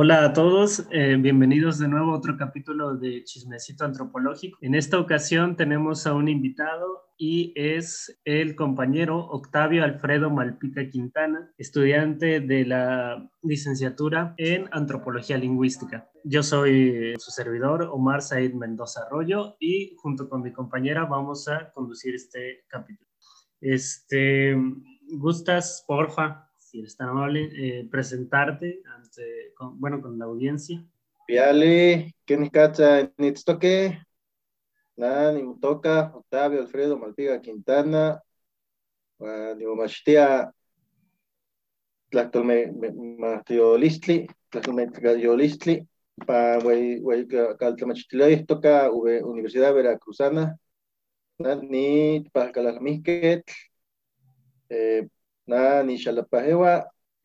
Hola a todos, eh, bienvenidos de nuevo a otro capítulo de Chismecito Antropológico. En esta ocasión tenemos a un invitado y es el compañero Octavio Alfredo Malpica Quintana, estudiante de la licenciatura en Antropología Lingüística. Yo soy su servidor, Omar Said Mendoza Arroyo, y junto con mi compañera vamos a conducir este capítulo. Este, ¿Gustas, porfa, si eres tan amable, eh, presentarte ante, con, bueno, con la audiencia. Piale, ¿quién cacha? Nitstoque, Nani Mutoca, Octavio Alfredo Malpiga Quintana, Digo Machtia, Tlactolme Listli, Tlactolme Listli, pa wey wey caltlamachtilay toca Universidad Veracruzana, ni para calasmisquet, eh, na ni xalapajewa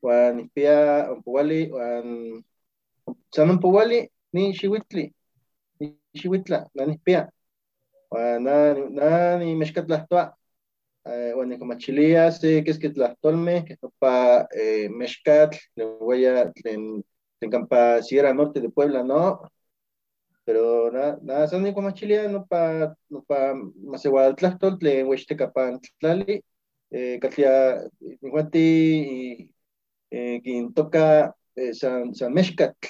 wan nipia ompouali wan san ompouali ni xiuitli ni xiuitla na nipia wan na na nimexkatlahtoa wan nikomachilia se keski tlahtolmeh keh nopa mexkatl neueya tlen tlen campa Sierra Norte de Puebla no. Pero na na san nikomachilia nopa nopa maseualtlahtol tlen uechtekapan tlali katlia Inhuati quien toca San, San Mexcatl,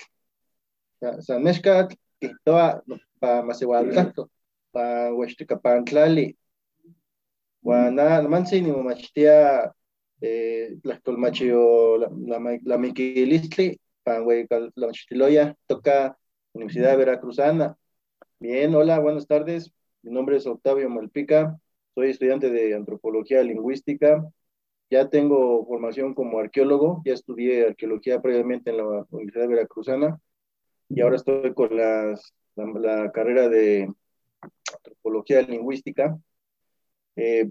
San Mexcatl, que toa pa Masehualtlato, pa Huaxtecapantlali, Guana, namansi ni mamachtia tlahtolmachio la miquilistli, pa Huaycalmachtiloya, toca Universidad Veracruzana. Bien, hola, buenas tardes. Mi nombre es Octavio Malpica, soy estudiante de antropología lingüística. Ya tengo formación como arqueólogo, ya estudié arqueología previamente en la Universidad Veracruzana y ahora estoy con las, la, carrera de antropología lingüística. Eh,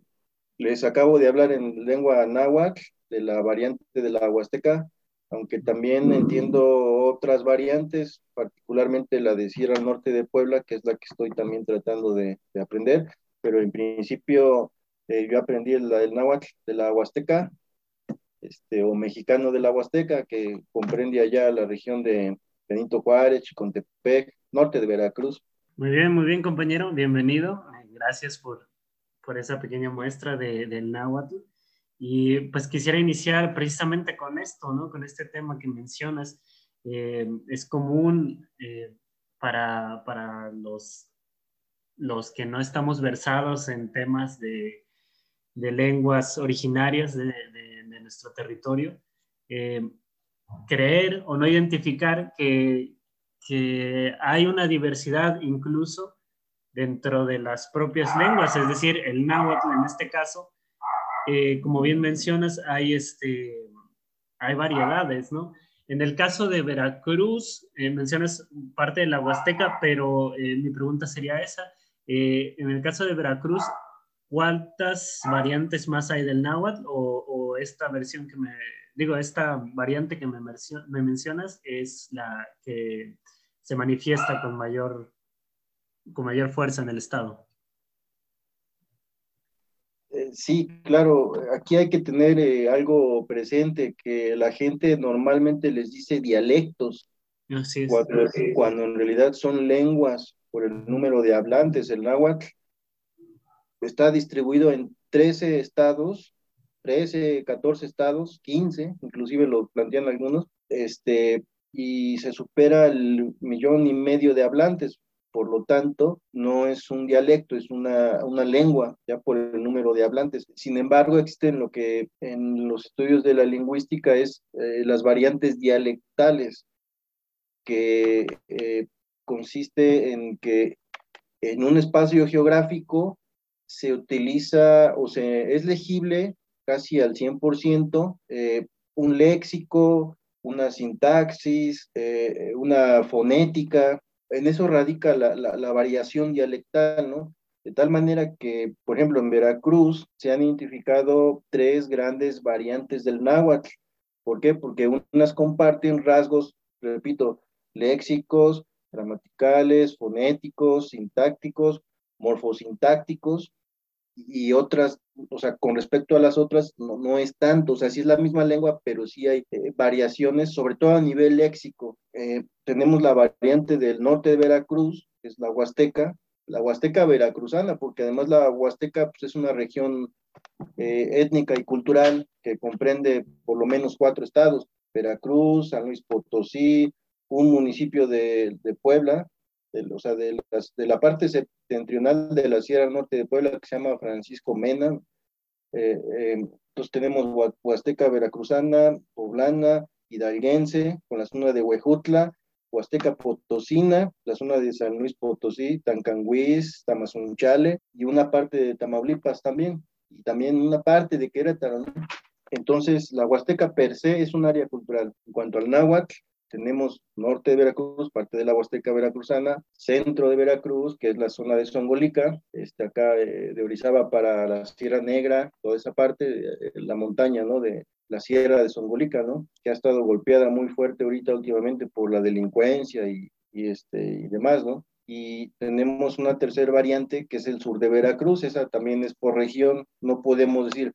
les acabo de hablar en lengua náhuatl de la variante de la huasteca, aunque también entiendo otras variantes, particularmente la de Sierra Norte de Puebla, que es la que estoy también tratando de, de aprender pero en principio eh, yo aprendí el, el náhuatl de la Huasteca, este, o mexicano de la Huasteca, que comprende allá la región de Benito Juárez, Chicontepec, norte de Veracruz. Muy bien, muy bien, compañero, bienvenido. Gracias por, por esa pequeña muestra de, del náhuatl. Y pues quisiera iniciar precisamente con esto, ¿no? Con este tema que mencionas. Eh, es común eh, para, para los los que no estamos versados en temas de, lenguas originarias de, nuestro territorio, eh, creer o no identificar que, hay una diversidad incluso dentro de las propias lenguas, es decir, el náhuatl en este caso, eh, como bien mencionas, hay, este, hay variedades, ¿no? En el caso de Veracruz, eh, mencionas parte de la Huasteca, pero mi pregunta sería esa, eh, en el caso de Veracruz, ¿cuántas variantes más hay del náhuatl o, esta versión que me, digo, esta variante que me, me, mencionas es la que se manifiesta con mayor, con mayor fuerza en el estado? Eh, sí, claro, aquí hay que tener eh, algo presente, que la gente normalmente les dice dialectos, cuando, cuando, en realidad son lenguas por el número de hablantes. El náhuatl está distribuido en 13 estados, 13, 14 estados, 15, inclusive lo plantean algunos, este, y se supera el millón y medio de hablantes. Por lo tanto, no es un dialecto, es una, una lengua, ya por el número de hablantes. Sin embargo, existen lo que en los estudios de la lingüística es eh, las variantes dialectales, que eh, consiste en que en un espacio geográfico se utiliza o se es legible casi al 100% eh, un léxico, una sintaxis, eh, una fonética. En eso radica la, la, variación dialectal, ¿no? De tal manera que, por ejemplo, en Veracruz se han identificado tres grandes variantes del náhuatl. ¿Por qué? Porque unas comparten rasgos, repito, léxicos, gramaticales, fonéticos, sintácticos, morfosintácticos, y otras, o sea, con respecto a las otras, no, es tanto, o sea, sí es la misma lengua, pero sí hay eh, variaciones, sobre todo a nivel léxico. Eh, tenemos la variante del norte de Veracruz, que es la Huasteca, la Huasteca veracruzana, porque además la Huasteca pues, es una región eh, étnica y cultural que comprende por lo menos cuatro estados, Veracruz, San Luis Potosí, un municipio de, de Puebla, o sea, de, de, la parte septentrional de la Sierra Norte de Puebla, que se llama Francisco Mena. Eh, eh, entonces tenemos Huasteca Veracruzana, Poblana, Hidalguense, con la zona de Huejutla, Huasteca Potosina, la zona de San Luis Potosí, Tancanguis, Tamazunchale y una parte de Tamaulipas también, y también una parte de Querétaro. Entonces, la Huasteca per se es un área cultural. En cuanto al náhuatl, tenemos norte de Veracruz, parte de la Huasteca Veracruzana, centro de Veracruz, que es la zona de Songolica, este, acá eh, de Orizaba para la Sierra Negra, toda esa parte, eh, la montaña, ¿no? De la Sierra de Songolica, ¿no? Que ha estado golpeada muy fuerte ahorita últimamente por la delincuencia y, y este, y demás, ¿no? y tenemos una tercera variante que es el sur de Veracruz, esa también es por región, no podemos decir,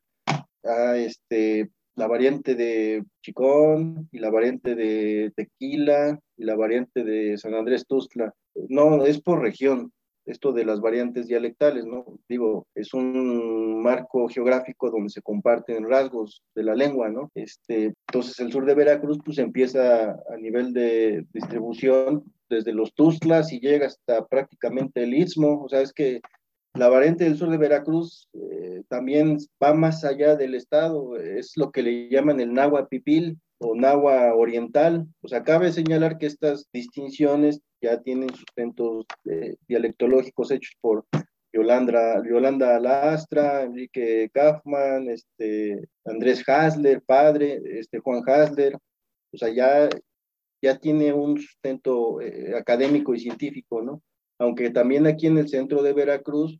ah, este, la variante de Chicón y la variante de Tequila y la variante de San Andrés Tuzla. No, es por región, esto de las variantes dialectales, ¿no? Digo, es un marco geográfico donde se comparten rasgos de la lengua, ¿no? Este, entonces el sur de Veracruz pues empieza a nivel de distribución desde los Tuzlas y llega hasta prácticamente el Istmo, o sea, es que la variante del sur de Veracruz eh, también va más allá del estado, es lo que le llaman el Nahua Pipil o Nahua Oriental. O sea, cabe señalar que estas distinciones ya tienen sustentos eh, dialectológicos hechos por Yolanda, Yolanda Alastra, Enrique Kaufman, este, Andrés Hasler, padre, este, Juan Hasler. O sea, ya, ya tiene un sustento eh, académico y científico, ¿no? Aunque también aquí en el centro de Veracruz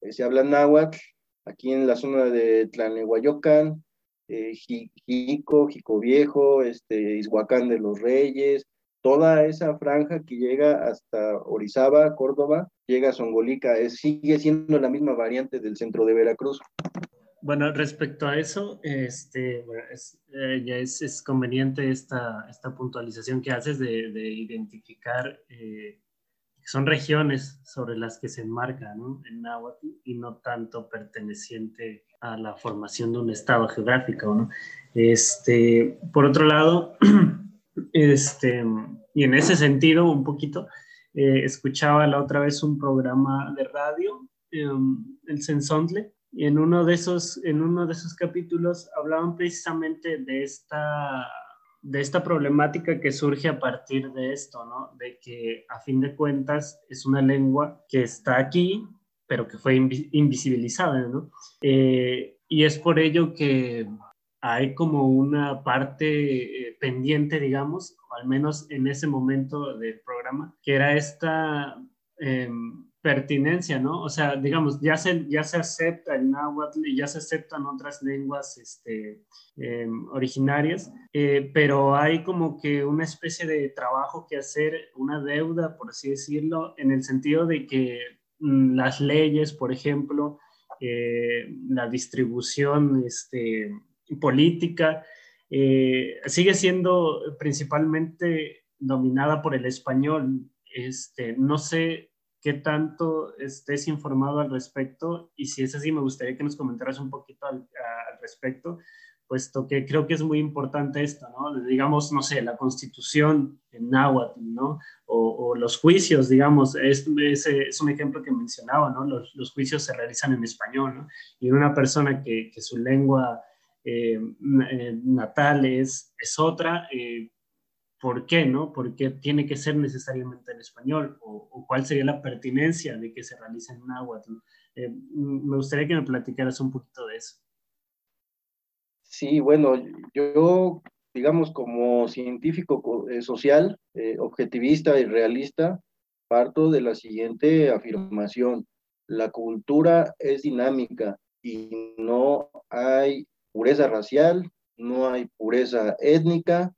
eh, se habla náhuatl, aquí en la zona de Tlanehuayocan, eh, Jico, Jico Viejo, este, Izhuacán de los Reyes, toda esa franja que llega hasta Orizaba, Córdoba, llega a Songolica, sigue siendo la misma variante del centro de Veracruz. Bueno, respecto a eso, este, es, eh, ya es, es, conveniente esta, esta puntualización que haces de, de identificar eh, son regiones sobre las que se enmarca ¿no? el náhuatl y no tanto perteneciente a la formación de un estado geográfico. ¿no? Este, por otro lado, este, y en ese sentido un poquito, eh, escuchaba la otra vez un programa de radio, em, el Sensontle, y en uno, de esos, en uno de esos capítulos hablaban precisamente de esta de esta problemática que surge a partir de esto, ¿no? De que a fin de cuentas es una lengua que está aquí, pero que fue invisibilizada, ¿no? Eh, y es por ello que hay como una parte eh, pendiente, digamos, o al menos en ese momento del programa, que era esta em, pertinencia, ¿no? O sea, digamos, ya se, ya se acepta el náhuatl y ya se aceptan otras lenguas este, em, originarias, eh, pero hay como que una especie de trabajo que hacer, una deuda, por así decirlo, en el sentido de que mm, las leyes, por ejemplo, eh, la distribución este, política, eh, sigue siendo principalmente dominada por el español. Este, no sé qué tanto estés informado al respecto y si es así, me gustaría que nos comentaras un poquito al, respecto, puesto que creo que es muy importante esto, ¿no? Digamos, no sé, la constitución en náhuatl, ¿no? O, los juicios, digamos, es, es, un ejemplo que mencionaba, ¿no? Los, los, juicios se realizan en español, ¿no? Y una persona que, que su lengua eh, eh, natal es, es otra, eh, ¿Por qué, no? ¿Por qué tiene que ser necesariamente en español? ¿O, cuál sería la pertinencia de que se realice en náhuatl? Eh, me gustaría que me platicaras un poquito de eso. Sí, bueno, yo, digamos, como científico eh, social, eh, objetivista y realista, parto de la siguiente afirmación. La cultura es dinámica y no hay pureza racial, no hay pureza étnica,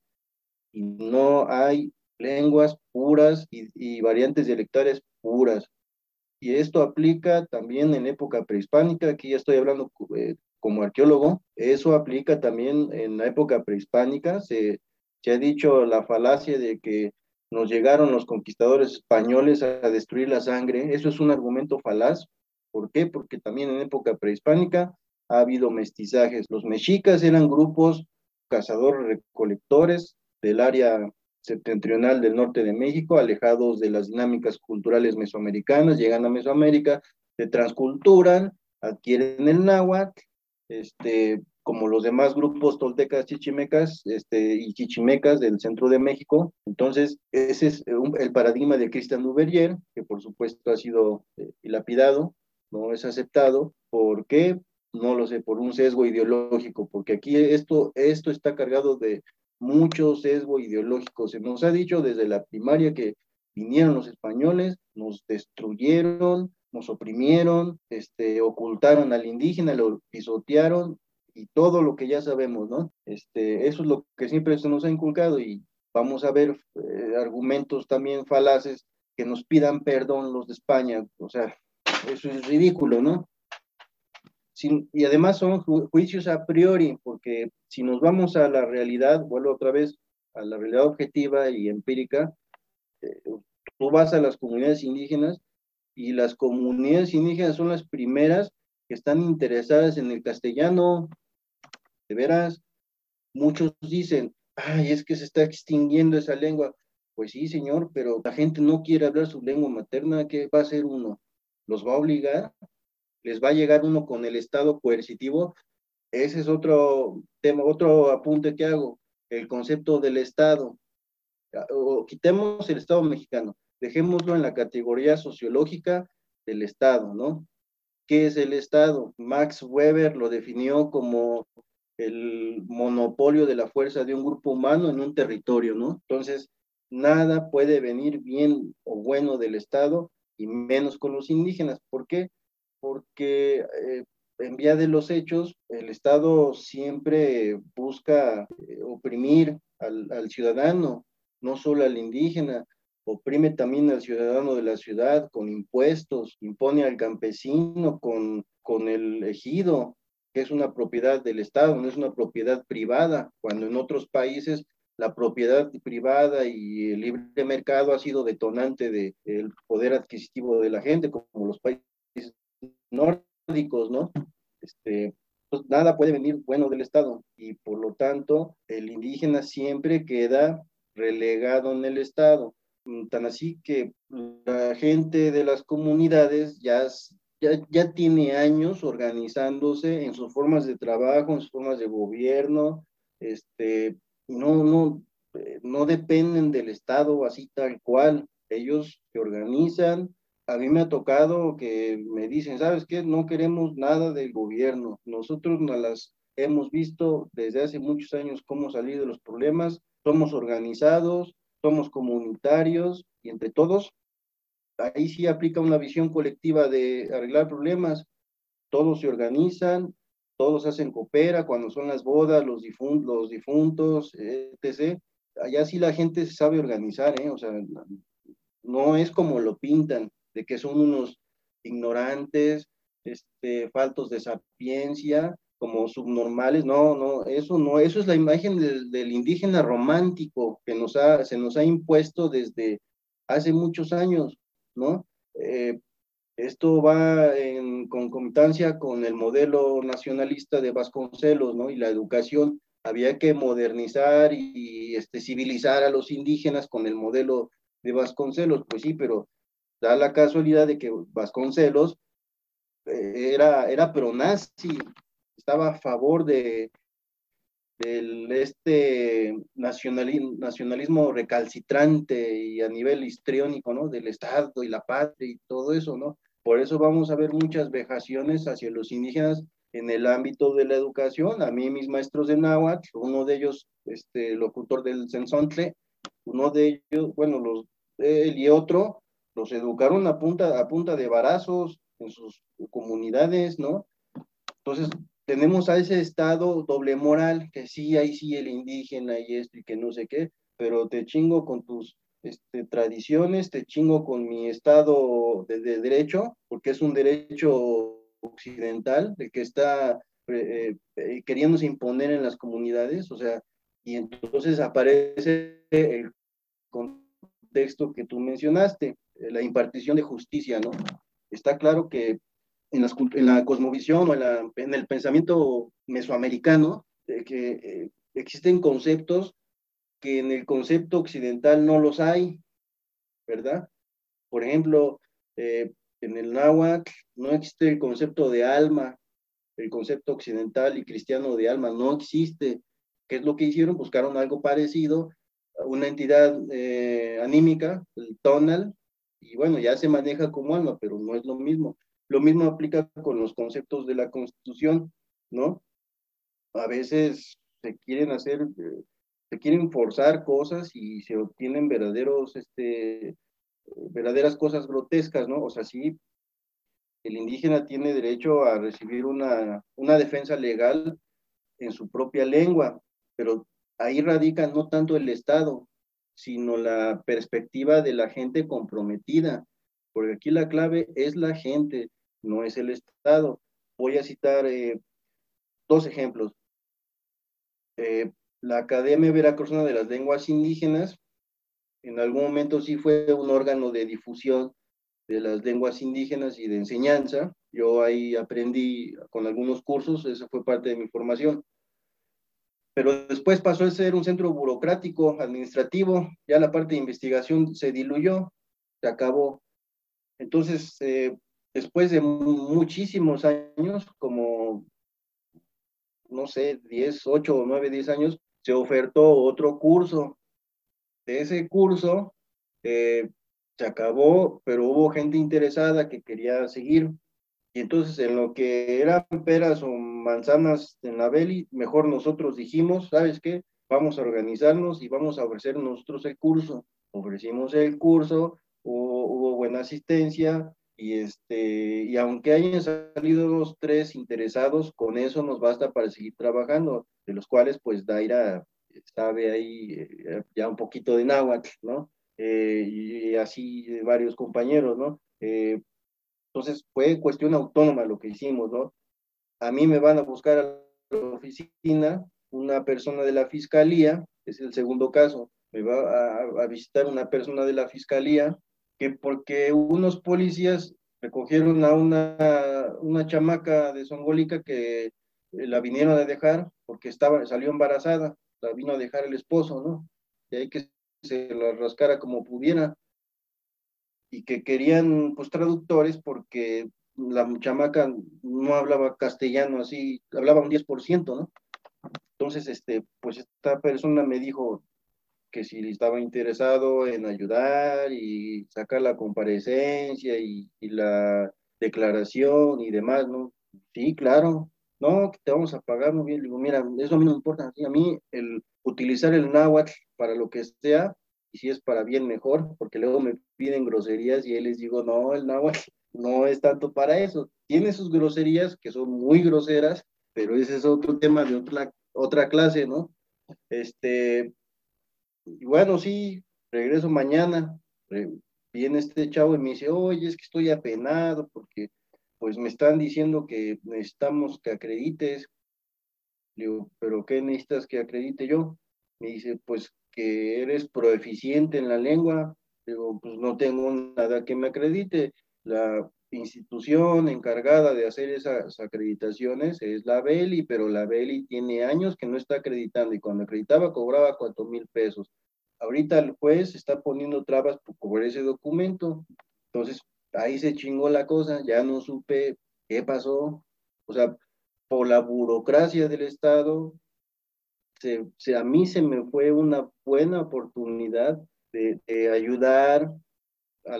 y no hay lenguas puras y, variantes dialectales puras. y esto aplica también en época prehispánica, aquí ya estoy hablando eh, como arqueólogo, eso aplica también en la época prehispánica, se, se ha dicho la falacia de que nos llegaron los conquistadores españoles a destruir la sangre, eso es un argumento falaz, ¿por qué? Porque también en época prehispánica ha habido mestizajes, los mexicas eran grupos cazadores recolectores del área septentrional del norte de México, alejados de las dinámicas culturales mesoamericanas, llegan a Mesoamérica, se transculturan, adquieren el náhuatl, este, como los demás grupos toltecas, chichimecas este, y chichimecas del centro de México. Entonces, ese es el paradigma de Christian Duverier, que por supuesto ha sido eh, lapidado, no es aceptado. ¿Por qué? No lo sé, por un sesgo ideológico, porque aquí esto, esto está cargado de mucho sesgo ideológico. Se nos ha dicho desde la primaria que vinieron los españoles, nos destruyeron, nos oprimieron, este, ocultaron al indígena, lo pisotearon y todo lo que ya sabemos, ¿no? Este, eso es lo que siempre se nos ha inculcado y vamos a ver eh, argumentos también falaces que nos pidan perdón los de España, o sea, eso es ridículo, ¿no? Y además son juicios a priori, porque si nos vamos a la realidad, vuelvo otra vez a la realidad objetiva y empírica, eh, tú vas a las comunidades indígenas y las comunidades indígenas son las primeras que están interesadas en el castellano. De veras, muchos dicen, ay, es que se está extinguiendo esa lengua. Pues sí, señor, pero la gente no quiere hablar su lengua materna, ¿qué va a hacer uno? ¿Los va a obligar? Les va a llegar uno con el estado coercitivo. Ese es otro tema, otro apunte que hago, el concepto del estado. O quitemos el estado mexicano, dejémoslo en la categoría sociológica del estado, ¿no? ¿Qué es el estado? Max Weber lo definió como el monopolio de la fuerza de un grupo humano en un territorio, ¿no? Entonces, nada puede venir bien o bueno del Estado y menos con los indígenas. ¿Por qué? Porque eh, en vía de los hechos, el Estado siempre busca eh, oprimir al, ciudadano, no solo al indígena, oprime también al ciudadano de la ciudad con impuestos, impone al campesino con, con el ejido, que es una propiedad del Estado, no es una propiedad privada, cuando en otros países la propiedad privada y el libre mercado ha sido detonante del poder adquisitivo de la gente, como los países nórdicos, ¿no? Este, pues nada puede venir bueno del Estado y por lo tanto el indígena siempre queda relegado en el Estado. Mm, tan así que la gente de las comunidades ya, ya, ya tiene años organizándose en sus formas de trabajo, en sus formas de gobierno, este, no, no, eh, no dependen del Estado así tal cual. Ellos se organizan, a mí me ha tocado que me dicen, ¿sabes qué? No queremos nada del gobierno. Nosotros nos las hemos visto desde hace muchos años cómo salir de los problemas. Somos organizados, somos comunitarios y entre todos, ahí sí aplica una visión colectiva de arreglar problemas. Todos se organizan, todos hacen coopera cuando son las bodas, los, difuntos, los difuntos, etc. Allá sí la gente sabe organizar, ¿eh? O sea, no es como lo pintan de que son unos ignorantes, este, faltos de sapiencia, como subnormales, no, no, eso no, eso es la imagen del, indígena romántico que nos ha, se nos ha impuesto desde hace muchos años, ¿no? Eh, esto va en concomitancia con el modelo nacionalista de Vasconcelos, ¿no? Y la educación, había que modernizar y, este, civilizar a los indígenas con el modelo de Vasconcelos, pues sí, pero da la casualidad de que Vasconcelos eh, era, era pronazi, estaba a favor de, del este nacionalismo, nacionalismo recalcitrante y a nivel histriónico, ¿no? Del Estado y la patria y todo eso, ¿no? Por eso vamos a ver muchas vejaciones hacia los indígenas en el ámbito de la educación. A mí, mis maestros de náhuatl, uno de ellos, este, locutor del Censontle, uno de ellos, bueno, los, él y otro, los educaron a punta, a punta de barazos en sus comunidades, ¿no? Entonces, tenemos a ese estado doble moral, que sí, ahí sí el indígena y esto y que no sé qué, pero te chingo con tus este, tradiciones, te chingo con mi estado de, derecho, porque es un derecho occidental, el que está eh, eh, queriéndose imponer en las comunidades, o sea, y entonces aparece el contexto que tú mencionaste, la impartición de justicia, ¿no? Está claro que en, la cosmovisión o en, el pensamiento mesoamericano, que existen conceptos que en el concepto occidental no los hay, ¿verdad? Por ejemplo, eh, en el náhuatl no existe el concepto de alma, el concepto occidental y cristiano de alma no existe. ¿Qué es lo que hicieron? Buscaron algo parecido, una entidad eh, anímica, el tonal, y bueno, ya se maneja como alma, pero no es lo mismo. Lo mismo aplica con los conceptos de la constitución, ¿no? A veces se quieren hacer eh, se quieren forzar cosas y se obtienen verdaderos, este, verdaderas cosas grotescas, ¿no? O sea, sí, el indígena tiene derecho a recibir una, una defensa legal en su propia lengua, pero ahí radica no tanto el Estado, sino la perspectiva de la gente comprometida, porque aquí la clave es la gente, no es el Estado. Voy a citar eh, dos ejemplos. Eh, la Academia Veracruzana de las Lenguas Indígenas, en algún momento sí fue un órgano de difusión de las lenguas indígenas y de enseñanza. Yo ahí aprendí con algunos cursos, eso fue parte de mi formación. Pero después pasó a ser un centro burocrático, administrativo, ya la parte de investigación se diluyó, se acabó. Entonces, eh, después de muchísimos años, como, no sé, 10, 8 o 9, 10 años, se ofertó otro curso. De ese curso eh, se acabó, pero hubo gente interesada que quería seguir. Y entonces en lo que eran peras o manzanas en la Beli, mejor nosotros dijimos, ¿sabes qué? Vamos a organizarnos y vamos a ofrecer nosotros el curso. Ofrecimos el curso, hubo, buena asistencia, y este y aunque hayan salido los tres interesados con eso nos basta para seguir trabajando de los cuales pues Daira sabe ahí eh, ya un poquito de náhuatl no eh, y, así varios compañeros no eh, entonces fue cuestión autónoma lo que hicimos no a mí me van a buscar a la oficina una persona de la fiscalía es el segundo caso me va a, visitar una persona de la fiscalía que porque unos policías recogieron a una, una chamaca de Zongólica que eh, la vinieron a dejar porque estaba, salió embarazada, la vino a dejar el esposo, ¿no? Y hay que se la rascara como pudiera. Y que querían, pues, traductores porque la chamaca no hablaba castellano así, hablaba un 10%, ¿no? Entonces, este, pues esta persona me dijo, que si estaba interesado en ayudar y sacar la comparecencia y, la declaración y demás, ¿no? Sí, claro. No, te vamos a pagar muy bien. digo, mira, eso a mí no me importa. a mí el utilizar el náhuatl para lo que sea, y si es para bien mejor, porque luego me piden groserías y él les digo, no, el náhuatl no es tanto para eso. Tiene sus groserías que son muy groseras, pero ese es otro tema de otra, otra clase, ¿no? Este, y bueno, sí, regreso mañana. Viene este chavo y me dice, oye, es que estoy apenado porque pues me están diciendo que necesitamos que acredites. Le digo, ¿pero qué necesitas que acredite yo? Me dice, pues que eres proeficiente en la lengua. Le digo, pues no tengo nada que me acredite. La institución encargada de hacer esas acreditaciones es la Beli, pero la Beli tiene años que no está acreditando y cuando acreditaba cobraba cuatro mil pesos. Ahorita el juez está poniendo trabas por cobrar ese documento. Entonces, ahí se chingó la cosa, ya no supe qué pasó. O sea, por la burocracia del Estado, se, a mí se me fue una buena oportunidad de, ayudar a,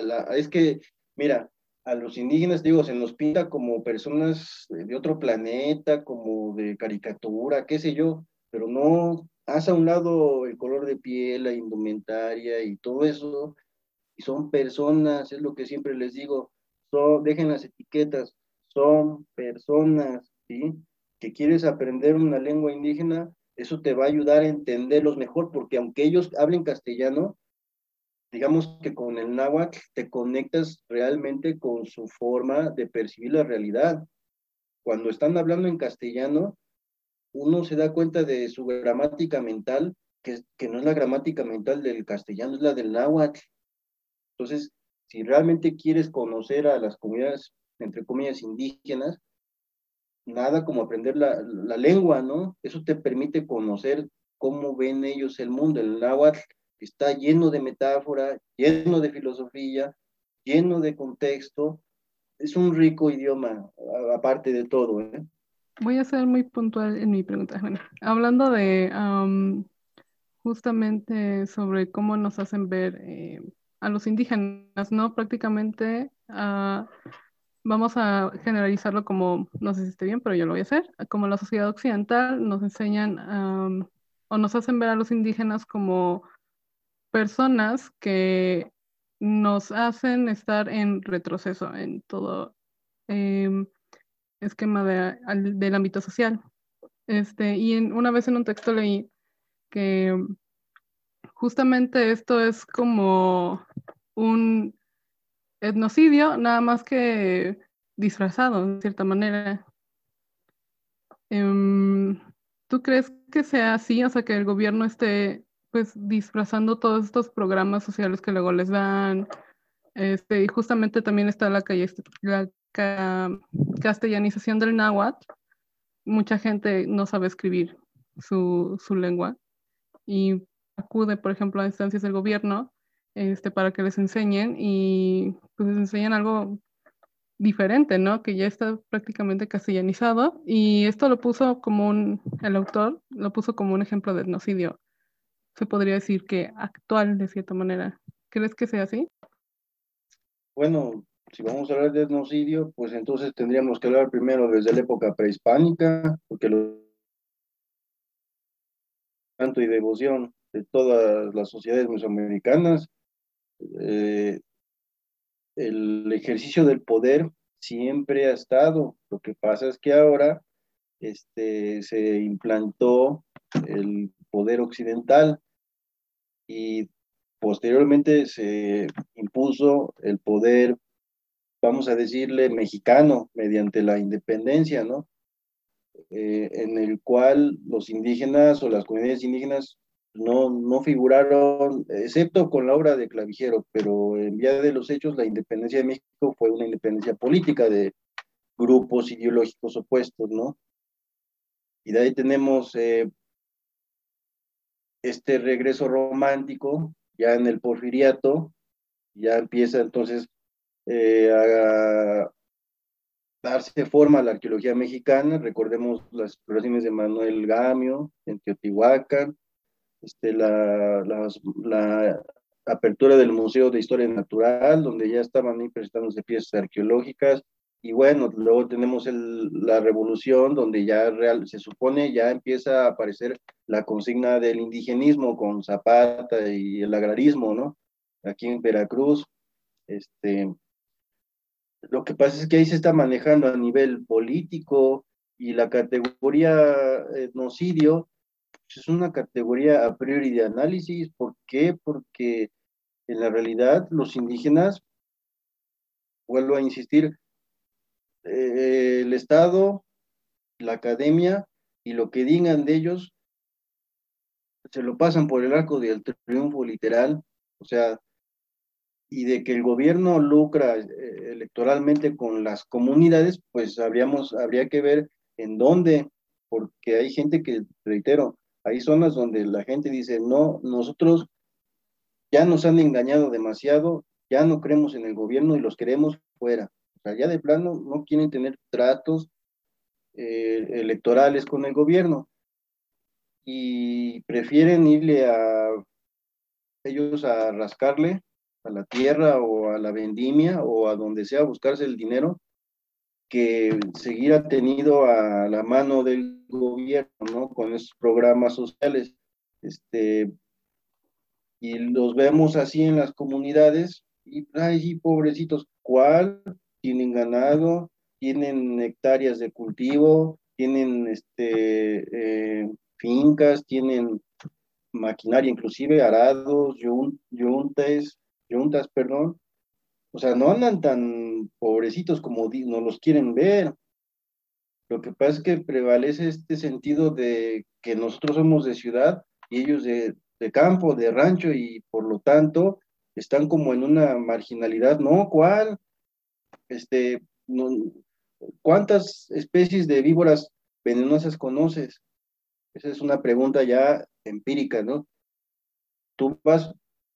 la... Es que Mira, a los indígenas, digo, se nos pinta como personas de otro planeta, como de caricatura, qué sé yo, pero no, haz a un lado el color de piel, la indumentaria y todo eso, y son personas, es lo que siempre les digo, son, dejen las etiquetas, son personas, ¿sí? Que quieres aprender una lengua indígena, eso te va a ayudar a entenderlos mejor, porque aunque ellos hablen castellano, digamos que con el náhuatl te conectas realmente con su forma de percibir la realidad. Cuando están hablando en castellano, uno se da cuenta de su gramática mental, que, que no es la gramática mental del castellano, es la del náhuatl. Entonces, si realmente quieres conocer a las comunidades, entre comillas, indígenas, nada como aprender la, la lengua, ¿no? Eso te permite conocer cómo ven ellos el mundo. El náhuatl está lleno de metáfora, lleno de filosofía, lleno de contexto. Es un rico idioma, aparte de todo. ¿eh? Voy a ser muy puntual en mi pregunta. hablando de justamente sobre cómo nos hacen ver eh, a los indígenas, ¿no? Prácticamente ah, vamos a generalizarlo como, no sé si esté bien, pero yo lo voy a hacer, como la sociedad occidental nos enseñan o nos hacen ver a los indígenas como personas que nos hacen estar en retroceso en todo em, esquema del ámbito social. Este, y una vez en un texto leí que justamente esto es como un etnocidio, nada más que disfrazado, de cierta manera. Em, ¿Tú crees que sea así? O sea, que el gobierno esté pues disfrazando todos estos programas sociales que luego les dan. Este, y justamente también está la, calle, la castellanización del náhuatl. Mucha gente no sabe escribir su, su lengua y acude, por ejemplo, a instancias del gobierno este, para que les enseñen y pues les enseñan algo diferente, ¿no? Que ya está prácticamente castellanizado y esto lo puso como un, el autor lo puso como un ejemplo de etnocidio se podría decir que actual de cierta manera. ¿Crees que sea así? Bueno, si vamos a hablar de etnocidio, pues entonces tendríamos que hablar primero desde la época prehispánica, porque lo tanto y devoción de todas las sociedades mesoamericanas, eh, el ejercicio del poder siempre ha estado. Lo que pasa es que ahora este, se implantó el poder occidental y posteriormente se impuso el poder, vamos a decirle, mexicano mediante la independencia, ¿no? Eh, en el cual los indígenas o las comunidades indígenas no, no figuraron, excepto con la obra de Clavijero, pero en vía de los hechos la independencia de México fue una independencia política de grupos ideológicos opuestos, ¿no? Y de ahí tenemos eh, este regreso romántico, ya en el porfiriato, ya empieza entonces eh, a darse forma a la arqueología mexicana, recordemos las exploraciones de Manuel Gamio en Teotihuacán, este, la, la, apertura del Museo de Historia Natural, donde ya estaban ahí presentándose piezas arqueológicas, y bueno, luego tenemos la revolución donde ya real, se supone ya empieza a aparecer la consigna del indigenismo con Zapata y el agrarismo, ¿no? Aquí en Veracruz. Este, lo que pasa es que ahí se está manejando a nivel político y la categoría etnocidio pues, es una categoría a priori de análisis. ¿Por qué? Porque en la realidad los indígenas, vuelvo a insistir, eh, el Estado, la academia y lo que digan de ellos se lo pasan por el arco del triunfo literal, o sea, y de que el gobierno lucra eh, electoralmente con las comunidades, pues habríamos, habría que ver en dónde, porque hay gente que, reitero, hay zonas donde la gente dice, no, nosotros ya nos han engañado demasiado, ya no creemos en el gobierno y los queremos fuera. O sea, ya de plano no quieren tener tratos eh, electorales con el gobierno y prefieren irle a ellos a rascarle a la tierra o a la vendimia o a donde sea buscarse el dinero que seguir atenido a la mano del gobierno, ¿no? Con esos programas sociales. Este, y los vemos así en las comunidades y, ay, pobrecitos, ¿cuál? tienen ganado, tienen hectáreas de cultivo, tienen este, eh, fincas, tienen maquinaria, inclusive arados, yuntas, perdón. O sea, no andan tan pobrecitos como nos los quieren ver. Lo que pasa es que prevalece este sentido de que nosotros somos de ciudad y ellos de, de campo, de rancho, y por lo tanto están como en una marginalidad, ¿no? ¿Cuál? Este, no, ¿Cuántas especies de víboras venenosas conoces? Esa es una pregunta ya empírica, ¿no? Tú vas,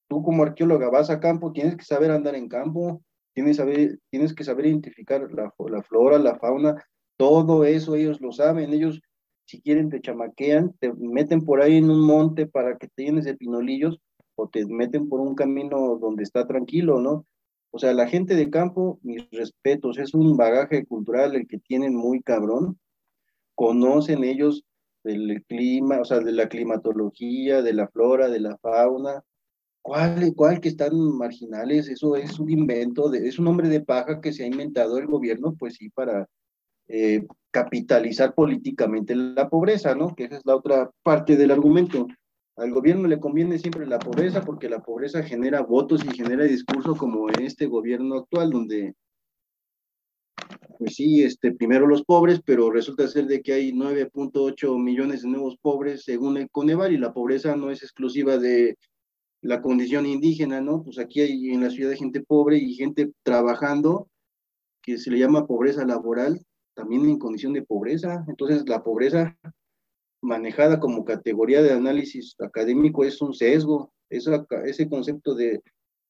tú como arqueóloga vas a campo, tienes que saber andar en campo, tienes, saber, tienes que saber identificar la, la flora, la fauna, todo eso ellos lo saben, ellos si quieren te chamaquean, te meten por ahí en un monte para que te llenes de o te meten por un camino donde está tranquilo, ¿no? O sea, la gente de campo, mis respetos, es un bagaje cultural el que tienen muy cabrón. Conocen ellos del clima, o sea, de la climatología, de la flora, de la fauna. ¿Cuál, cuál que están marginales? Eso es un invento, es un hombre de paja que se ha inventado el gobierno, pues sí, para eh, capitalizar políticamente la pobreza, ¿no? Que esa es la otra parte del argumento. Al gobierno le conviene siempre la pobreza porque la pobreza genera votos y genera discurso como en este gobierno actual, donde, pues sí, este, primero los pobres, pero resulta ser de que hay 9.8 millones de nuevos pobres según el Coneval y la pobreza no es exclusiva de la condición indígena, ¿no? Pues aquí hay en la ciudad gente pobre y gente trabajando que se le llama pobreza laboral, también en condición de pobreza. Entonces, la pobreza manejada como categoría de análisis académico es un sesgo. ese concepto de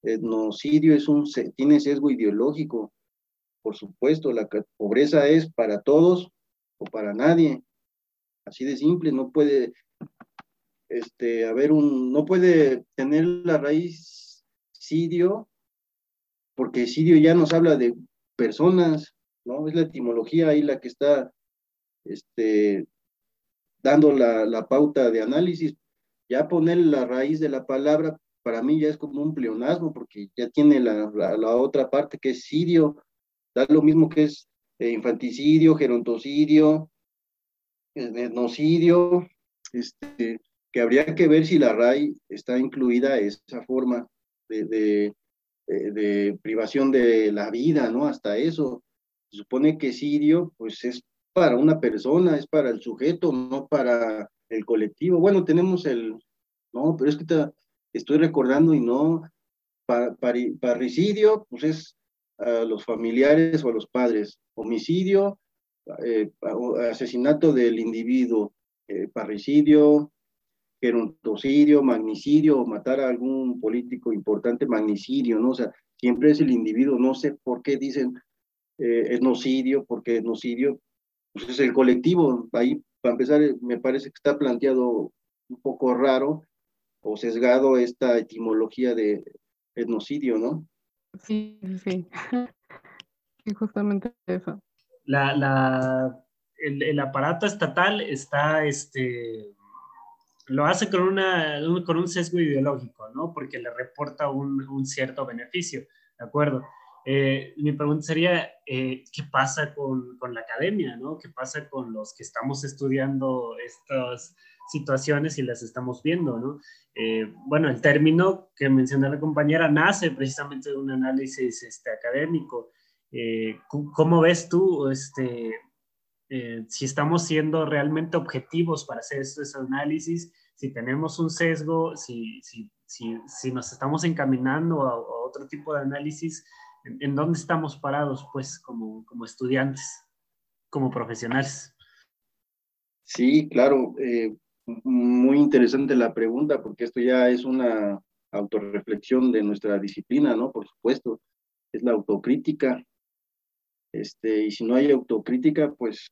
etnocidio es un, tiene sesgo ideológico. Por supuesto, la pobreza es para todos o para nadie. Así de simple, no puede este, haber un, no puede tener la raíz sidio, porque sidio ya nos habla de personas, ¿no? Es la etimología ahí la que está este, dando la, pauta de análisis. Ya poner la raíz de la palabra, para mí ya es como un pleonasmo, porque ya tiene la, otra parte que es sirio, da lo mismo que es eh, infanticidio, gerontocidio, etnocidio, este, que habría que ver si la RAI está incluida esa forma de, de, de, privación de la vida, ¿no? Hasta eso. Se supone que sirio, pues es para una persona, es para el sujeto, no para el colectivo. Bueno, tenemos el, no, pero es que estoy recordando y no, parricidio, pues es a los familiares o a los padres, homicidio, eh, asesinato del individuo, eh, parricidio, gerontocidio, magnicidio, matar a algún político importante, magnicidio, ¿no? O sea, siempre es el individuo, no sé por qué dicen eh, etnocidio, porque etnocidio pues es el colectivo. Ahí, para empezar, me parece que está planteado un poco raro o sesgado esta etimología de etnocidio, ¿no? Sí, sí. Sí, justamente eso. La, la, el, aparato estatal está, este, lo hace con, una, con un sesgo ideológico, ¿no? Porque le reporta un, un cierto beneficio, ¿de acuerdo? Eh, mi pregunta sería, eh, ¿qué pasa con, con, la academia? ¿no? ¿Qué pasa con los que estamos estudiando estas situaciones y las estamos viendo? ¿no? Eh, bueno, el término que mencionó la compañera nace precisamente de un análisis este, académico. ¿Cómo ves tú este, si estamos siendo realmente objetivos para hacer estos análisis? Si tenemos un sesgo, si, si, si, si nos estamos encaminando a, a otro tipo de análisis en, dónde estamos parados, pues, como, como estudiantes, como profesionales. Sí, claro. Eh, muy interesante la pregunta, porque esto ya es una autorreflexión de nuestra disciplina, ¿no? Por supuesto, es la autocrítica. Este, y si no hay autocrítica, pues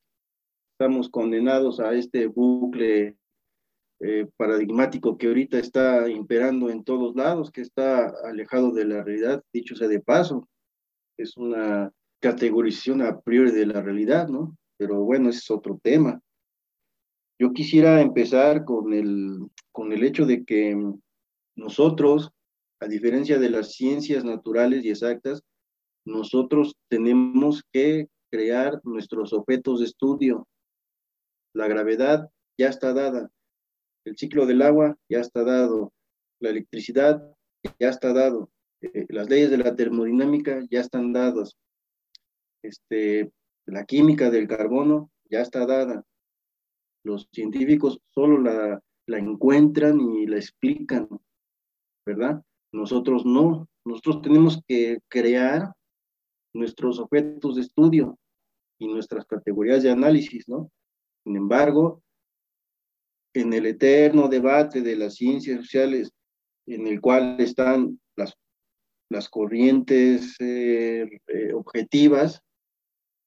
estamos condenados a este bucle eh, paradigmático que ahorita está imperando en todos lados, que está alejado de la realidad, dicho sea de paso es una categorización a priori de la realidad, ¿no? Pero bueno, ese es otro tema. Yo quisiera empezar con el, con el hecho de que nosotros, a diferencia de las ciencias naturales y exactas, nosotros tenemos que crear nuestros objetos de estudio. La gravedad ya está dada. el ciclo del agua ya está dado, la electricidad ya está dado, eh, las leyes de la termodinámica ya están dadas, este, la química del carbono ya está dada. Los científicos solo la, la encuentran y la explican, ¿verdad? Nosotros no, nosotros tenemos que crear nuestros objetos de estudio y nuestras categorías de análisis, ¿no? Sin embargo, en el eterno debate de las ciencias sociales, en el cual están las, las corrientes eh, eh, objetivas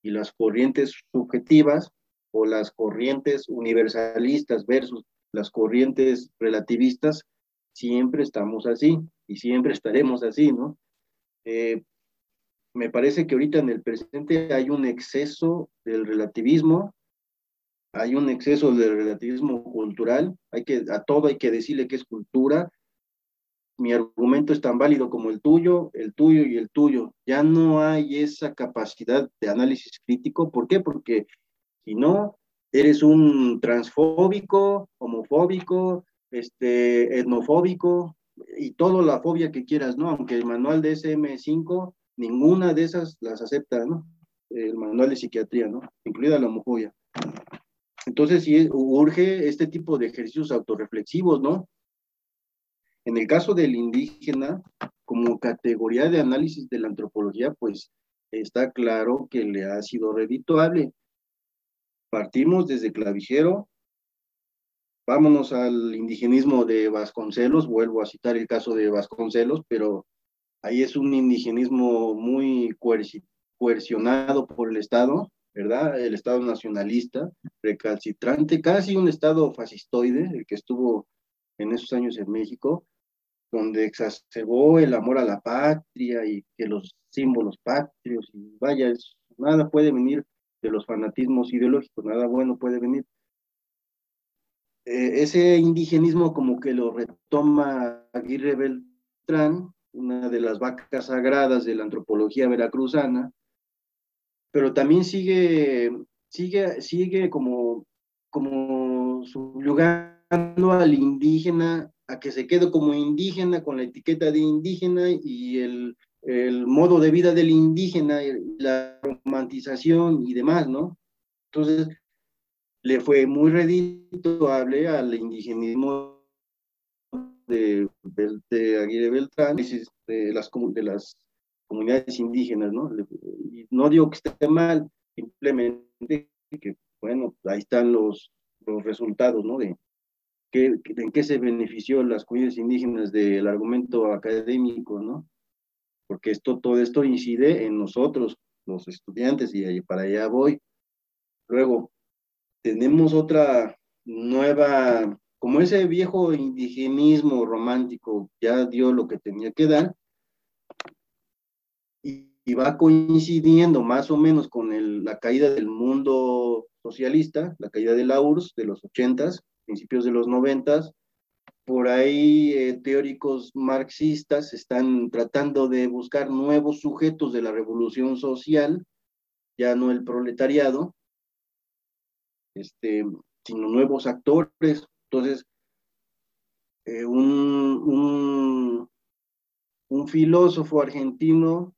y las corrientes subjetivas, o las corrientes universalistas versus las corrientes relativistas, siempre estamos así y siempre estaremos así, ¿no? Eh, me parece que ahorita en el presente hay un exceso del relativismo, hay un exceso del relativismo cultural, hay que, a todo hay que decirle que es cultura. Mi argumento es tan válido como el tuyo, el tuyo y el tuyo. Ya no hay esa capacidad de análisis crítico. ¿Por qué? Porque si no, eres un transfóbico, homofóbico, este, etnofóbico y toda la fobia que quieras, ¿no? Aunque el manual de SM5 ninguna de esas las acepta, ¿no? El manual de psiquiatría, ¿no? Incluida la homofobia. Entonces, sí, urge este tipo de ejercicios autorreflexivos, ¿no? En el caso del indígena, como categoría de análisis de la antropología, pues está claro que le ha sido redituable. Partimos desde Clavijero, vámonos al indigenismo de Vasconcelos, vuelvo a citar el caso de Vasconcelos, pero ahí es un indigenismo muy coercionado por el Estado, ¿verdad? El Estado nacionalista, recalcitrante, casi un Estado fascistoide, el que estuvo en esos años en México, donde exacerbó el amor a la patria y que los símbolos patrios, y vaya, nada puede venir de los fanatismos ideológicos, nada bueno puede venir. Eh, ese indigenismo como que lo retoma Aguirre Beltrán una de las vacas sagradas de la antropología veracruzana, pero también sigue, sigue, sigue como, como subyugando al indígena a que se quede como indígena con la etiqueta de indígena y el, el modo de vida del indígena, la romantización y demás, ¿no? Entonces, le fue muy redituable al indigenismo de, de, Aguirre Beltrán, de las, de las comunidades indígenas, ¿no? No digo que esté mal, simplemente que, bueno, ahí están los, los resultados, ¿no? De qué, en qué se benefició las comunidades indígenas del argumento académico, ¿no? Porque esto, todo esto incide en nosotros, los estudiantes, y para allá voy. Luego, tenemos otra nueva como ese viejo indigenismo romántico ya dio lo que tenía que dar, y, va coincidiendo más o menos con la caída del mundo socialista, la caída de la URSS de los ochentas, principios de los noventas, por ahí eh, teóricos marxistas están tratando de buscar nuevos sujetos de la revolución social, ya no el proletariado, este, sino nuevos actores, entonces, eh, un, un, filósofo argentino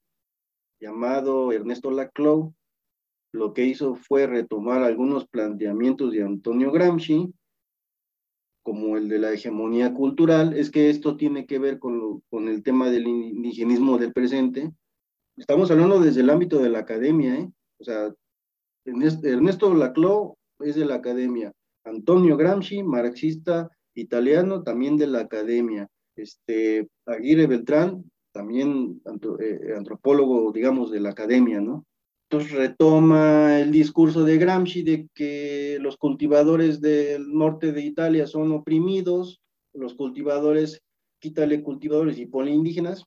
llamado Ernesto Laclau, lo que hizo fue retomar algunos planteamientos de Antonio Gramsci, como el de la hegemonía cultural, es que esto tiene que ver con, con el tema del indigenismo del presente. Estamos hablando desde el ámbito de la academia, ¿eh? O sea, Ernesto Laclau es de la academia. Antonio Gramsci, marxista italiano, también de la academia. Este, Aguirre Beltrán, también eh, antropólogo, digamos, de la academia, ¿no? Retoma el discurso de Gramsci de que los cultivadores del norte de Italia son oprimidos, los cultivadores, quítale cultivadores y ponle indígenas,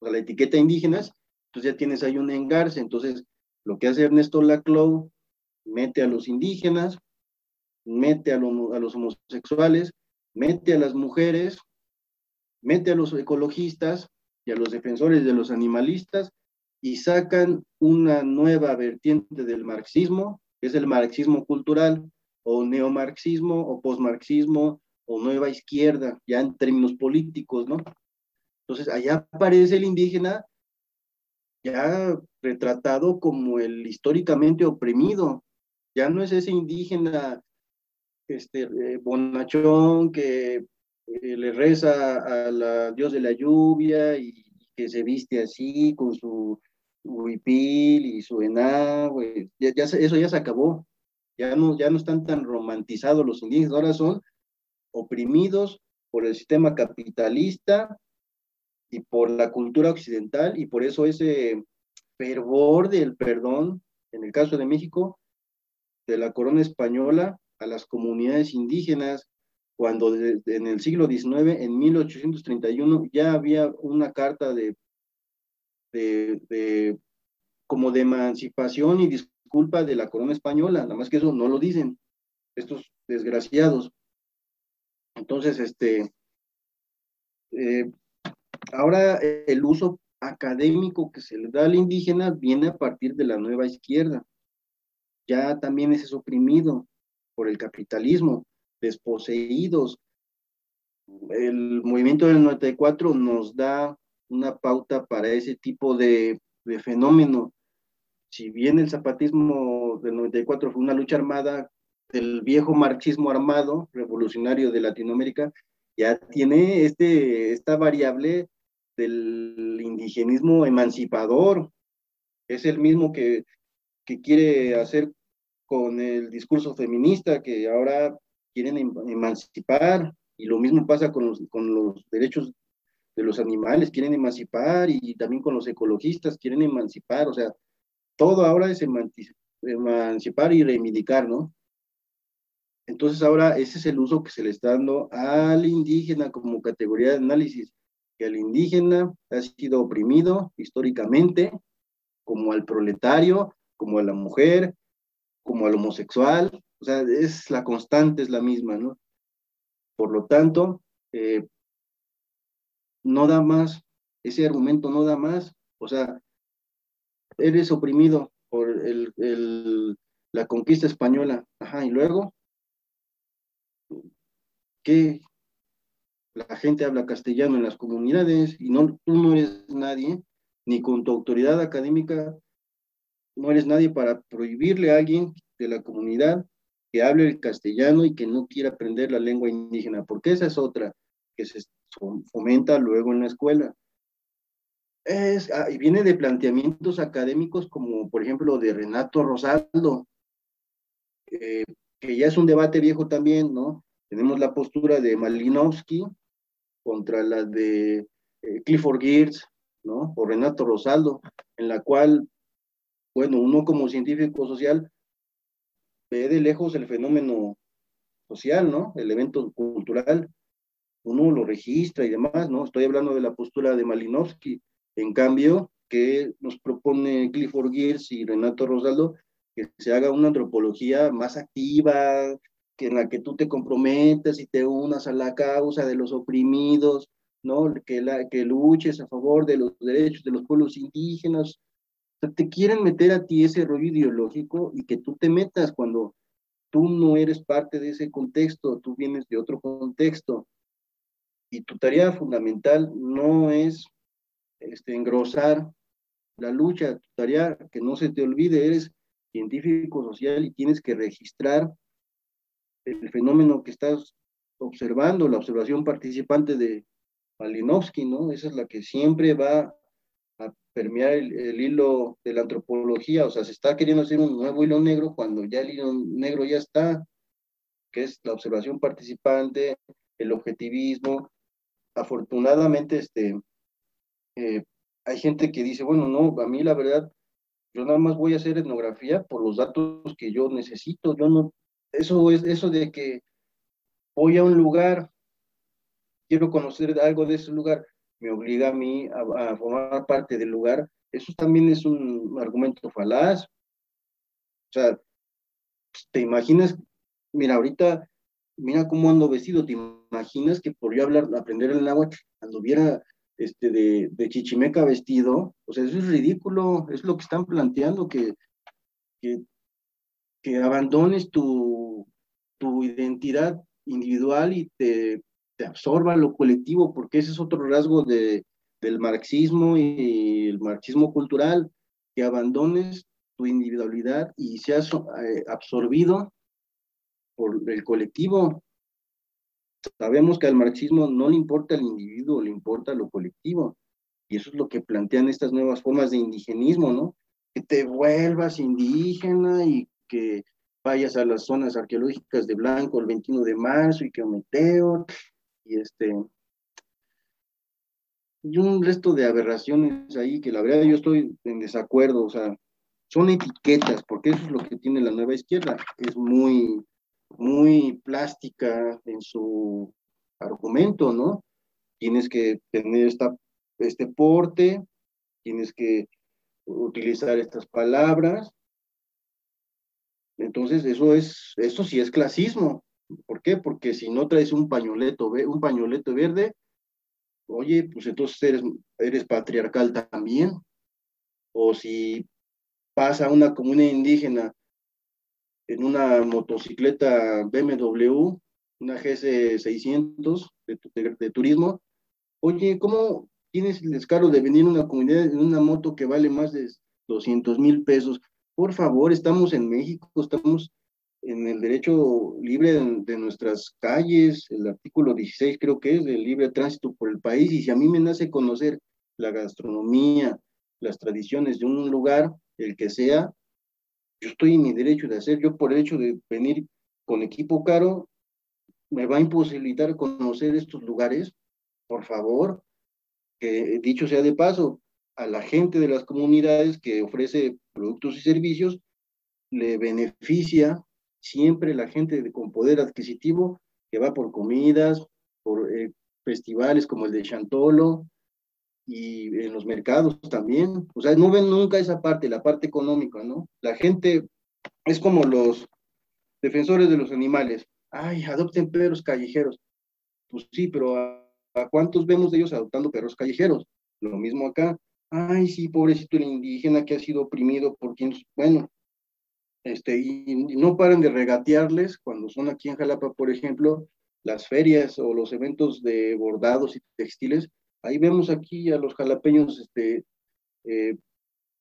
o la etiqueta indígenas, entonces ya tienes ahí un engarce. Entonces, lo que hace Ernesto Laclau, mete a los indígenas, mete a, los homosexuales, mete a las mujeres, mete a los ecologistas y a los defensores de los animalistas y sacan una nueva vertiente del marxismo, que es el marxismo cultural o neomarxismo o posmarxismo o nueva izquierda, ya en términos políticos, ¿no? Entonces, allá aparece el indígena ya retratado como el históricamente oprimido. Ya no es ese indígena este, eh, bonachón que eh, le reza a Dios de la lluvia y, que se viste así con su huipil y su ená, ya, eso ya se acabó. Ya no, ya no están tan romantizados los indígenas, ahora son oprimidos por el sistema capitalista y por la cultura occidental y por eso ese fervor del perdón, en el caso de México, de la corona española a las comunidades indígenas, cuando en el siglo XIX, en 1831, ya había una carta de, de, como de emancipación y disculpa de la corona española, nada más que eso no lo dicen estos desgraciados. Entonces, este, eh, ahora el uso académico que se le da al indígena viene a partir de la nueva izquierda. Ya también es oprimido por el capitalismo, desposeídos. El movimiento del 94 nos da una pauta para ese tipo de, de fenómeno. Si bien el zapatismo del 94 fue una lucha armada, el viejo marxismo armado revolucionario de Latinoamérica ya tiene este, esta variable del indigenismo emancipador. Es el mismo que, que quiere hacer con el discurso feminista, que ahora quieren em, emancipar, y lo mismo pasa con los, con los derechos de los animales, quieren emancipar, y también con los ecologistas, quieren emancipar, o sea, todo ahora es emancipar y reivindicar, ¿no? Entonces ahora ese es el uso que se le está dando al indígena como categoría de análisis, que el indígena ha sido oprimido históricamente, como al proletario, como a la mujer, como al homosexual, o sea, es la constante, es la misma, ¿no? Por lo tanto, eh, no da más, ese argumento no da más, o sea, eres oprimido por el, la conquista española, ajá, y luego, ¿qué? La gente habla castellano en las comunidades y no, tú no eres nadie, ni con tu autoridad académica, no eres nadie para prohibirle a alguien de la comunidad que hable el castellano y que no quiera aprender la lengua indígena, porque esa es otra que se fomenta luego en la escuela. Es, ah, viene de planteamientos académicos como por ejemplo de Renato Rosaldo, eh, que ya es un debate viejo también, ¿no? Tenemos la postura de Malinowski contra la de eh, Clifford Geertz, ¿no? O Renato Rosaldo, en la cual, bueno, uno como científico social ve de lejos el fenómeno social, ¿no? El evento cultural, uno lo registra y demás, ¿no? Estoy hablando de la postura de Malinowski. En cambio, que nos propone Clifford Geertz y Renato Rosaldo, que se haga una antropología más activa, que en la que tú te comprometas y te unas a la causa de los oprimidos, ¿no? Que, la, que luches a favor de los derechos de los pueblos indígenas, te quieren meter a ti ese rollo ideológico y que tú te metas cuando tú no eres parte de ese contexto, tú vienes de otro contexto. Y tu tarea fundamental no es este, engrosar la lucha, tu tarea, que no se te olvide, eres científico social y tienes que registrar el fenómeno que estás observando, la observación participante de Malinowski, ¿no? Esa es la que siempre va permear el, hilo de la antropología, o sea, se está queriendo hacer un nuevo hilo negro cuando ya el hilo negro ya está, que es la observación participante, el objetivismo. Afortunadamente, este, eh, hay gente que dice, bueno, no, a mí la verdad, yo nada más voy a hacer etnografía por los datos que yo necesito, yo no, eso es eso de que voy a un lugar, quiero conocer algo de ese lugar, me obliga a mí a, formar parte del lugar, eso también es un argumento falaz. O sea, te imaginas, mira, ahorita, mira cómo ando vestido, te imaginas que por yo hablar, aprender el náhuatl, anduviera este, de, de, chichimeca vestido, o sea, eso es ridículo, es lo que están planteando, que, que, que abandones tu, tu identidad individual y te, te absorba lo colectivo, porque ese es otro rasgo de, del marxismo y el marxismo cultural, que abandones tu individualidad y seas eh, absorbido por el colectivo. Sabemos que al marxismo no le importa el individuo, le importa lo colectivo. Y eso es lo que plantean estas nuevas formas de indigenismo, ¿no? Que te vuelvas indígena y que vayas a las zonas arqueológicas de Blanco el 21 de marzo y que Ometeo y este y un resto de aberraciones ahí que la verdad yo estoy en desacuerdo, o sea, son etiquetas, porque eso es lo que tiene la nueva izquierda, es muy, muy plástica en su argumento, ¿no? Tienes que tener esta, este porte, tienes que utilizar estas palabras. Entonces, eso es, eso sí es clasismo. ¿Por qué? Porque si no traes un pañoleto, un pañoleto verde, oye, pues entonces eres, eres patriarcal también. O si pasa una comunidad indígena en una motocicleta BMW, una GS600 de, de, turismo, oye, ¿cómo tienes el descaro de venir a una comunidad en una moto que vale más de 200 mil pesos? Por favor, estamos en México, estamos en el derecho libre de, nuestras calles, el artículo 16 creo que es del libre tránsito por el país, y si a mí me nace conocer la gastronomía, las tradiciones de un lugar, el que sea, yo estoy en mi derecho de hacer, yo por el hecho de venir con equipo caro, me va a imposibilitar conocer estos lugares, por favor, que dicho sea de paso, a la gente de las comunidades que ofrece productos y servicios, le beneficia siempre la gente con poder adquisitivo que va por comidas, por eh, festivales como el de Chantolo y en los mercados también. O sea, no ven nunca esa parte, la parte económica, ¿no? La gente es como los defensores de los animales. Ay, adopten perros callejeros. Pues sí, pero ¿a, cuántos vemos de ellos adoptando perros callejeros? Lo mismo acá. Ay, sí, pobrecito el indígena que ha sido oprimido por quien, bueno, este, y, no paran de regatearles cuando son aquí en Jalapa, por ejemplo, las ferias o los eventos de bordados y textiles. Ahí vemos aquí a los jalapeños, este, eh,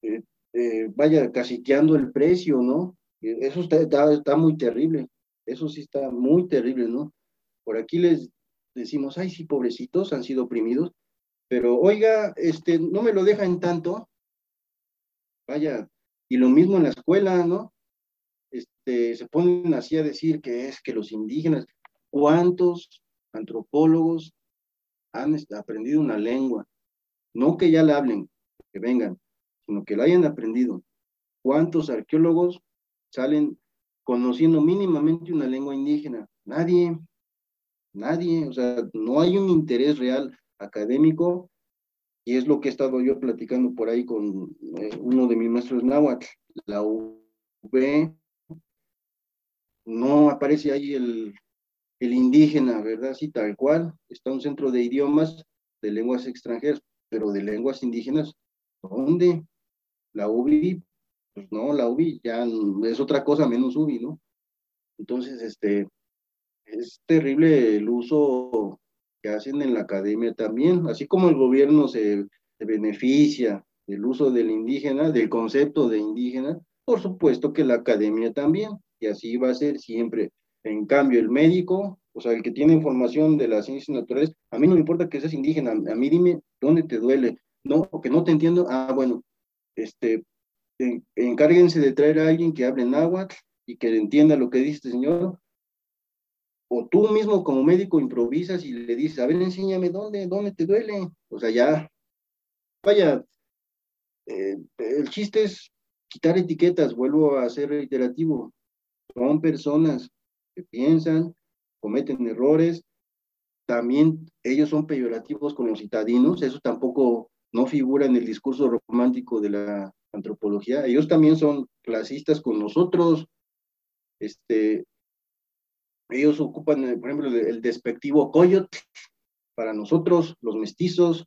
eh, eh, vaya, casiteando el precio, ¿no? Eso está, está, muy terrible, eso sí está muy terrible, ¿no? Por aquí les decimos, ay, sí, pobrecitos, han sido oprimidos, pero oiga, este, no me lo dejan tanto, vaya, y lo mismo en la escuela, ¿no? Este, se ponen así a decir que es que los indígenas, ¿cuántos antropólogos han aprendido una lengua? No que ya la hablen, que vengan, sino que la hayan aprendido. ¿Cuántos arqueólogos salen conociendo mínimamente una lengua indígena? Nadie, nadie, o sea, no hay un interés real académico y es lo que he estado yo platicando por ahí con eh, uno de mis maestros náhuatl, la UB no aparece ahí el, el indígena, ¿verdad? Sí, tal cual. Está un centro de idiomas de lenguas extranjeras, pero de lenguas indígenas, ¿dónde? La UBI, pues no, la UBI ya es otra cosa menos UBI, ¿no? Entonces, este, es terrible el uso que hacen en la academia también, así como el gobierno se, beneficia del uso del indígena, del concepto de indígena, por supuesto que la academia también y así va a ser siempre. En cambio, el médico, o sea, el que tiene información de las ciencias naturales, a mí no me importa que seas indígena, a mí dime dónde te duele, no, o que no te entiendo, ah, bueno, este, encárguense de traer a alguien que hable náhuatl y que entienda lo que dice este señor, o tú mismo como médico improvisas y le dices, a ver, enséñame dónde, dónde te duele, o sea, ya, vaya, eh, el chiste es quitar etiquetas, vuelvo a ser reiterativo, son personas que piensan, cometen errores, también ellos son peyorativos con los citadinos, eso tampoco no figura en el discurso romántico de la antropología, ellos también son clasistas con nosotros, este, ellos ocupan, por ejemplo, el despectivo coyote para nosotros, los mestizos,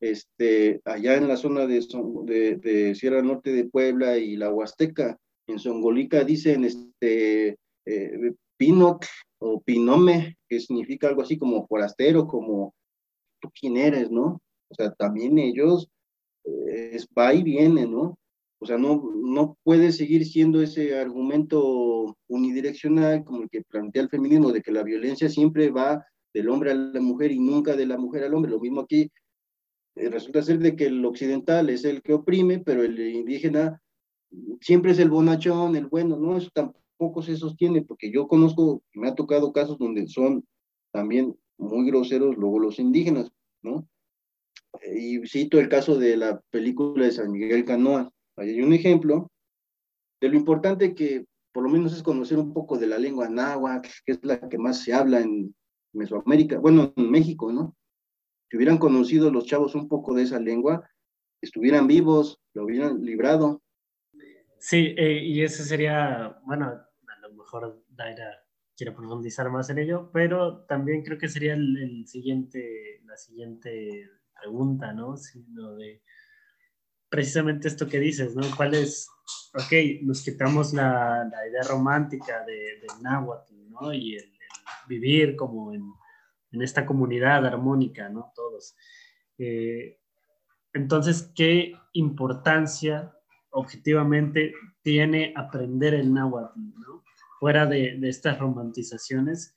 este, allá en la zona de, de, de Sierra Norte de Puebla y la Huasteca, en Songolica dicen este, eh, o pinome, que significa algo así como forastero, como tú quién eres, ¿no? O sea, también ellos eh, es va y viene, ¿no? O sea, no, no puede seguir siendo ese argumento unidireccional como el que plantea el feminismo, de que la violencia siempre va del hombre a la mujer y nunca de la mujer al hombre. Lo mismo aquí, eh, resulta ser de que el occidental es el que oprime, pero el indígena siempre es el bonachón, el bueno, no, eso tampoco se sostiene, porque yo conozco, me ha tocado casos donde son también muy groseros luego los indígenas, ¿no? Y cito el caso de la película de San Miguel Canoa. Ahí hay un ejemplo de lo importante que por lo menos es conocer un poco de la lengua náhuatl, que es la que más se habla en Mesoamérica, bueno, en México, ¿no? Si hubieran conocido los chavos un poco de esa lengua, estuvieran vivos, lo hubieran librado. Sí, eh, y ese sería, bueno, a lo mejor Daira quiere profundizar más en ello, pero también creo que sería el, siguiente, la siguiente pregunta, ¿no? Sino de precisamente esto que dices, ¿no? ¿Cuál es, ok, nos quitamos la, la idea romántica de, del náhuatl, ¿no? Y el, vivir como en, en, esta comunidad armónica, ¿no? Todos. Eh, entonces, ¿qué importancia objetivamente tiene aprender el náhuatl, ¿no? Fuera de, estas romantizaciones,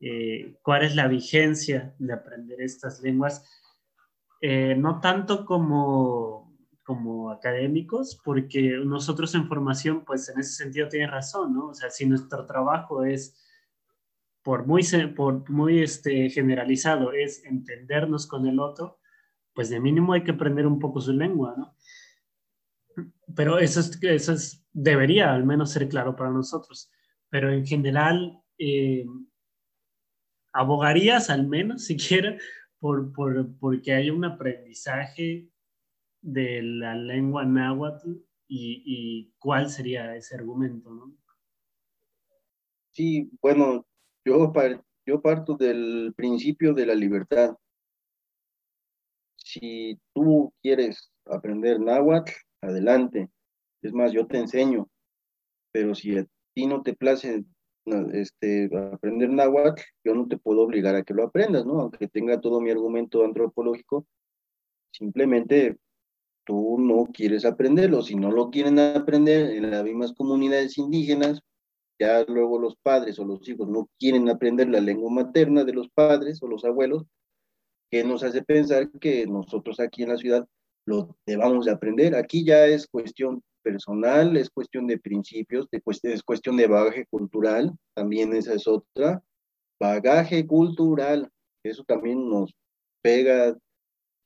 eh, ¿cuál es la vigencia de aprender estas lenguas? Eh, no tanto como, como académicos, porque nosotros en formación, pues en ese sentido tiene razón, ¿no? O sea, si nuestro trabajo es, por muy, por muy este, generalizado, es entendernos con el otro, pues de mínimo hay que aprender un poco su lengua, ¿no? Pero eso, es, eso es, debería al menos ser claro para nosotros. Pero en general, eh, abogarías al menos siquiera por, por, porque hay un aprendizaje de la lengua náhuatl y, y, cuál sería ese argumento, ¿no? Sí, bueno, yo, yo parto del principio de la libertad. Si tú quieres aprender náhuatl, adelante. Es más, yo te enseño, pero si a ti no te place este, aprender náhuatl, yo no te puedo obligar a que lo aprendas, ¿no? Aunque tenga todo mi argumento antropológico, simplemente tú no quieres aprenderlo. Si no lo quieren aprender en las mismas comunidades indígenas, ya luego los padres o los hijos no quieren aprender la lengua materna de los padres o los abuelos, que nos hace pensar que nosotros aquí en la ciudad lo debamos de aprender. Aquí ya es cuestión personal, es cuestión de principios, es cuestión de bagaje cultural, también esa es otra. Bagaje cultural, eso también nos pega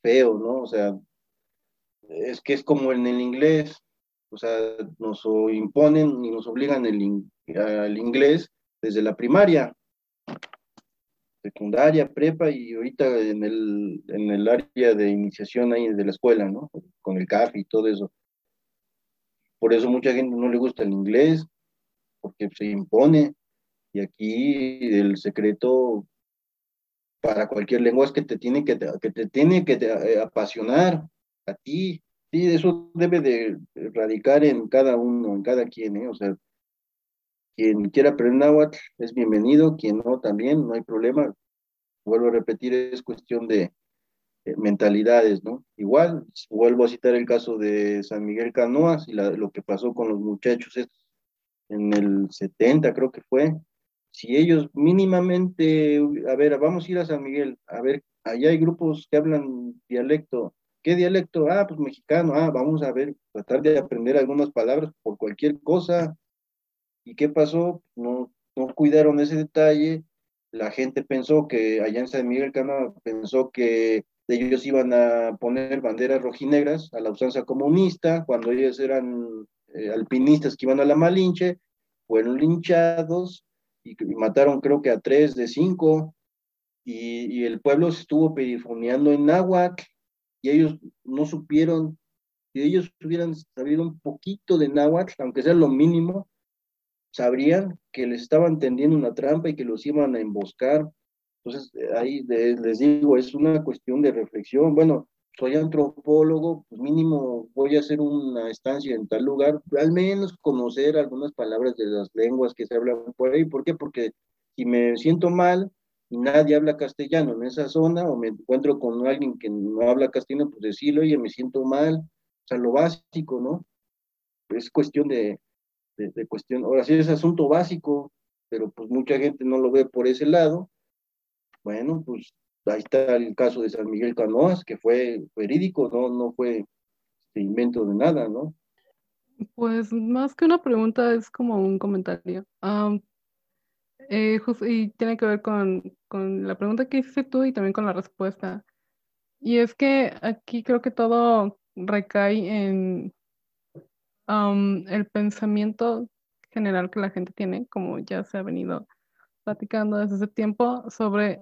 feo, ¿no? O sea, es que es como en el inglés, o sea, nos imponen y nos obligan el, al inglés desde la primaria secundaria, prepa y ahorita en el, en el área de iniciación ahí de la escuela, ¿no? Con el CAF y todo eso. Por eso mucha gente no le gusta el inglés, porque se impone. Y aquí el secreto para cualquier lengua es que te tiene que, que te tiene que eh, apasionar a ti. Sí, eso debe de radicar en cada uno, en cada quien, ¿eh? O sea, quien quiera aprender náhuatl es bienvenido, quien no también, no hay problema. Vuelvo a repetir, es cuestión de mentalidades, ¿no? Igual, vuelvo a citar el caso de San Miguel Canoas y lo que pasó con los muchachos en el 70, creo que fue. Si ellos mínimamente, a ver, vamos a ir a San Miguel, a ver, allá hay grupos que hablan dialecto. ¿Qué dialecto? Ah, pues mexicano. Ah, vamos a ver, tratar de aprender algunas palabras por cualquier cosa ¿Y qué pasó? No, no cuidaron ese detalle. La gente pensó que allá en San Miguel Cana pensó que ellos iban a poner banderas rojinegras a la usanza comunista, cuando ellos eran eh, alpinistas que iban a la Malinche, fueron linchados y, mataron creo que a tres de cinco, y, y el pueblo se estuvo perifoneando en náhuatl, y ellos no supieron, si ellos hubieran sabido un poquito de náhuatl, aunque sea lo mínimo, sabrían que les estaban tendiendo una trampa y que los iban a emboscar. Entonces, eh, ahí les digo, es una cuestión de reflexión. Bueno, soy antropólogo, pues mínimo voy a hacer una estancia en tal lugar, al menos conocer algunas palabras de las lenguas que se hablan por ahí. ¿Por qué? Porque Si me siento mal y nadie habla castellano en esa zona o me encuentro con alguien que no habla castellano, pues decirle, oye, me siento mal, o sea, lo básico, ¿no? Es cuestión de, de, cuestión, ahora sí es asunto básico, pero pues mucha gente no lo ve por ese lado. Bueno, pues ahí está el caso de San Miguel Canoas, que fue verídico, no, no fue este invento de nada, ¿no? Pues más que una pregunta es como un comentario. Eh, y tiene que ver con, con, la pregunta que hiciste tú y también con la respuesta. Y es que aquí creo que todo recae en el pensamiento general que la gente tiene, como ya se ha venido platicando desde ese tiempo, sobre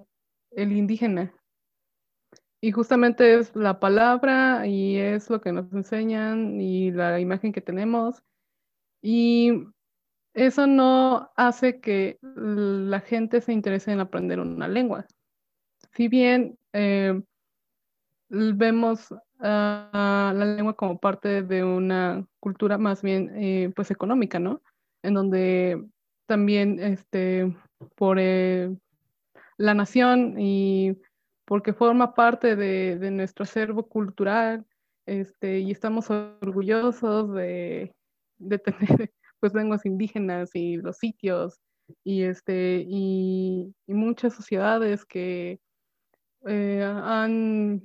el indígena. Y justamente es la palabra y es lo que nos enseñan y la imagen que tenemos. Y eso no hace que la gente se interese en aprender una lengua. Si bien eh, vemos a la lengua como parte de una cultura más bien eh, pues económica, ¿no? En donde también este, por eh, la nación y porque forma parte de, de, nuestro acervo cultural este, y estamos orgullosos de, de tener pues lenguas indígenas y los sitios y, este, y, muchas sociedades que eh, han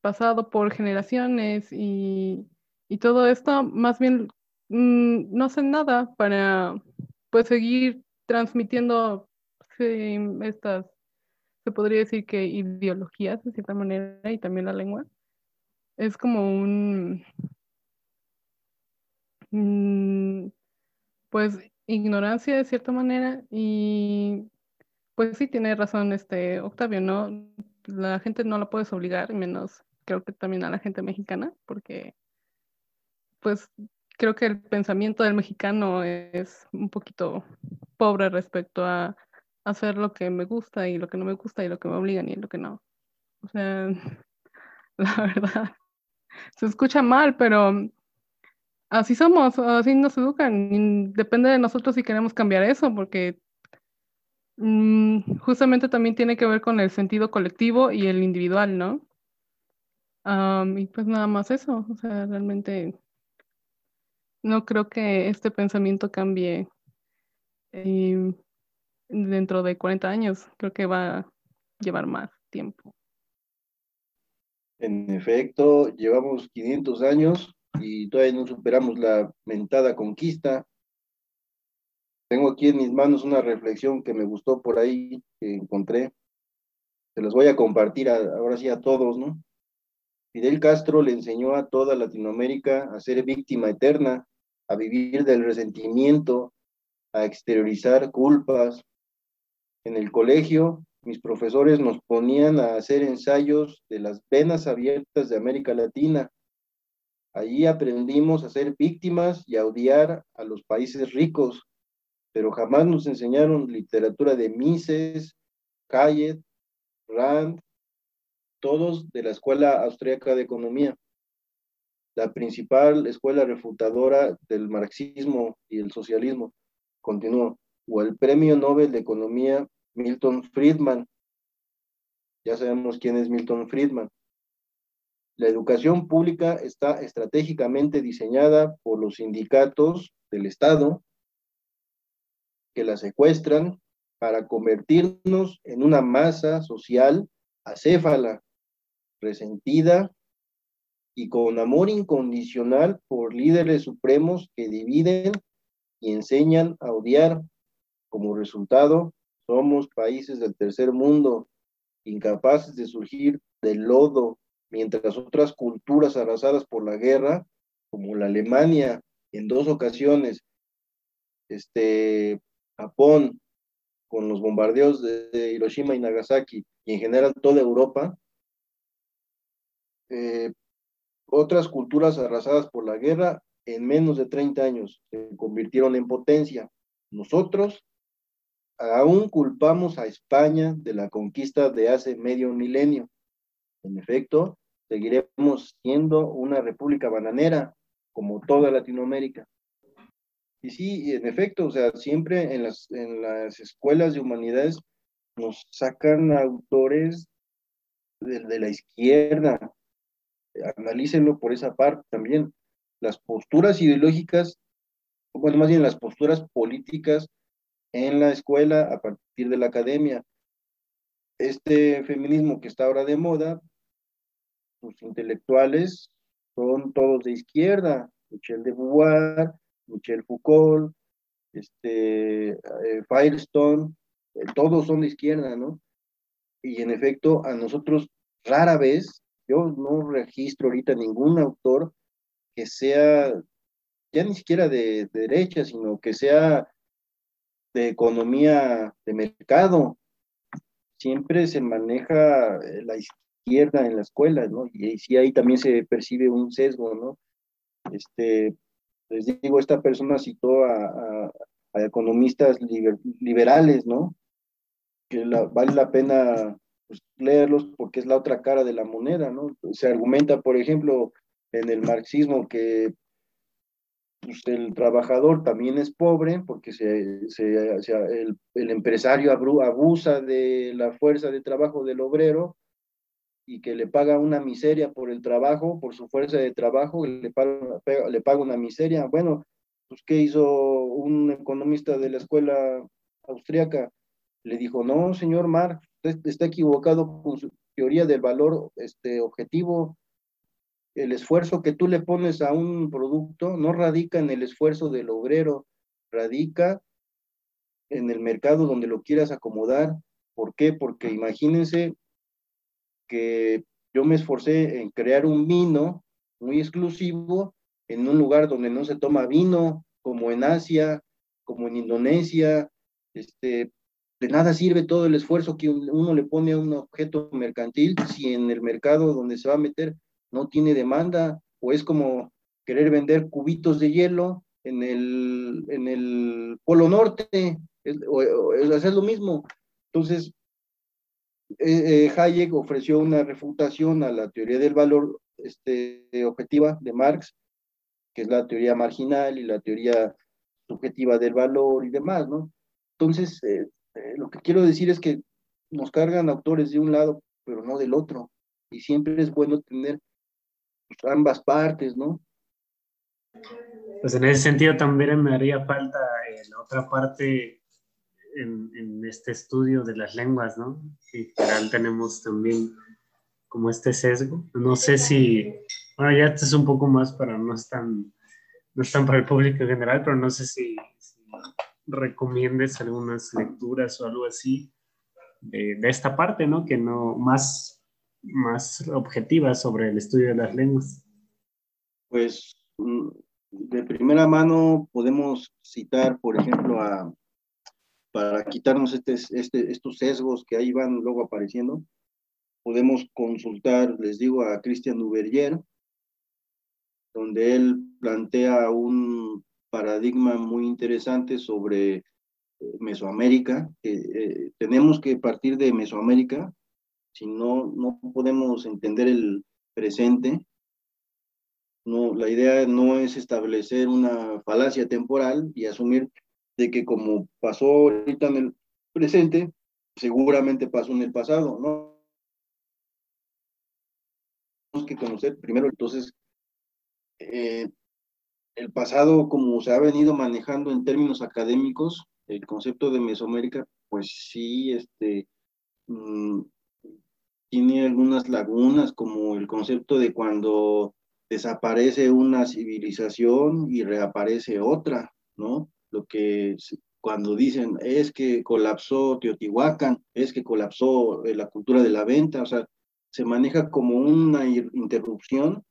pasado por generaciones y, todo esto, más bien mm, no hacen nada para pues seguir transmitiendo estas, se podría decir que ideologías de cierta manera y también la lengua. Es como un, mm, pues ignorancia de cierta manera y pues sí tiene razón este Octavio, ¿no? La gente no la puedes obligar, menos creo que también a la gente mexicana, porque pues creo que el pensamiento del mexicano es un poquito pobre respecto a hacer lo que me gusta y lo que no me gusta y lo que me obligan y lo que no. O sea, la verdad, se escucha mal, pero así somos, así nos educan. depende de nosotros si queremos cambiar eso, porque mm, justamente también tiene que ver con el sentido colectivo y el individual, ¿no? Y pues nada más eso, o sea, realmente no creo que este pensamiento cambie em, dentro de 40 años, creo que va a llevar más tiempo. En efecto, llevamos 500 años y todavía no superamos la mentada conquista. Tengo aquí en mis manos una reflexión que me gustó por ahí, que encontré. Se las voy a compartir ahora sí a todos, ¿no? Fidel Castro le enseñó a toda Latinoamérica a ser víctima eterna, a vivir del resentimiento, a exteriorizar culpas. En el colegio, mis profesores nos ponían a hacer ensayos de las venas abiertas de América Latina. Allí aprendimos a ser víctimas y a odiar a los países ricos, pero jamás nos enseñaron literatura de Mises, Kayet, Rand, todos de la Escuela Austríaca de Economía, la principal escuela refutadora del marxismo y el socialismo. Continuó, o el Premio Nobel de Economía Milton Friedman. Ya sabemos quién es Milton Friedman. La educación pública está estratégicamente diseñada por los sindicatos del Estado que la secuestran para convertirnos en una masa social acéfala resentida y con amor incondicional por líderes supremos que dividen y enseñan a odiar. Como resultado, somos países del tercer mundo, incapaces de surgir del lodo, mientras otras culturas arrasadas por la guerra, como la Alemania, en dos ocasiones, este, Japón, con los bombardeos de Hiroshima y Nagasaki, y en general toda Europa, eh, otras culturas arrasadas por la guerra en menos de 30 años se convirtieron en potencia. Nosotros aún culpamos a España de la conquista de hace medio milenio. En efecto, seguiremos siendo una república bananera como toda Latinoamérica. Y sí, en efecto, o sea, siempre en las, en las escuelas de humanidades nos sacan autores de, de la izquierda. Analícenlo por esa parte también. Las posturas ideológicas, bueno, más bien las posturas políticas en la escuela a partir de la academia. Este feminismo que está ahora de moda, sus intelectuales son todos de izquierda, Michel de Beauvoir, Michel Foucault, este, eh, Firestone, eh, todos son de izquierda, ¿no? Y en efecto, a nosotros rara vez, yo no registro ahorita ningún autor que sea ya ni siquiera de, de derecha, sino que sea de economía de mercado. Siempre se maneja eh, la izquierda en la escuela, ¿no? Y sí ahí también se percibe un sesgo, ¿no? Este, les digo, esta persona citó a, economistas liberales, ¿no? Que vale la pena pues, leerlos porque es la otra cara de la moneda, ¿no? Se argumenta, por ejemplo, en el marxismo que pues, el trabajador también es pobre porque se, se, el, el, empresario abusa de la fuerza de trabajo del obrero y que le paga una miseria por el trabajo, por su fuerza de trabajo, le paga, le paga una miseria. Bueno, pues ¿qué hizo un economista de la escuela austríaca? Le dijo, no, señor Marx, está equivocado con su teoría del valor este, objetivo. El esfuerzo que tú le pones a un producto no radica en el esfuerzo del obrero, radica en el mercado donde lo quieras acomodar. ¿Por qué? Porque imagínense que yo me esforcé en crear un vino muy exclusivo en un lugar donde no se toma vino, como en Asia, como en Indonesia. Este, de nada sirve todo el esfuerzo que uno le pone a un objeto mercantil si en el mercado donde se va a meter no tiene demanda, o es como querer vender cubitos de hielo en el, en el Polo Norte, es, hacer lo mismo. Entonces, eh, eh, Hayek ofreció una refutación a la teoría del valor este, objetiva de Marx, que es la teoría marginal y la teoría subjetiva del valor y demás, ¿no? Entonces, eh, lo que quiero decir es que nos cargan autores de un lado, pero no del otro, y siempre es bueno tener ambas partes, ¿no? Pues en ese sentido también me haría falta la otra parte en, este estudio de las lenguas, ¿no? En general tenemos también como este sesgo. No sé si, bueno, ya esto es un poco más para, no es tan, no es tan para el público en general, pero no sé si, recomiendes algunas lecturas o algo así de, de, esta parte, ¿no? Que no, más, más objetiva sobre el estudio de las lenguas. Pues mm, de primera mano podemos citar, por ejemplo, a para quitarnos este, este, estos sesgos que ahí van luego apareciendo, podemos consultar, les digo, a Christian Duverger, donde él plantea un paradigma muy interesante sobre eh, Mesoamérica, eh, tenemos que partir de Mesoamérica, si no, no podemos entender el presente. No, la idea no es establecer una falacia temporal y asumir de que como pasó ahorita en el presente, seguramente pasó en el pasado, ¿no? Tenemos que conocer primero, entonces, eh, el pasado, como se ha venido manejando en términos académicos, el concepto de Mesoamérica, pues sí, este, mm, tiene algunas lagunas, como el concepto de cuando desaparece una civilización y reaparece otra, ¿no? lo que cuando dicen es que colapsó Teotihuacán, es que colapsó eh, la cultura de la venta, o sea, se maneja como una interrupción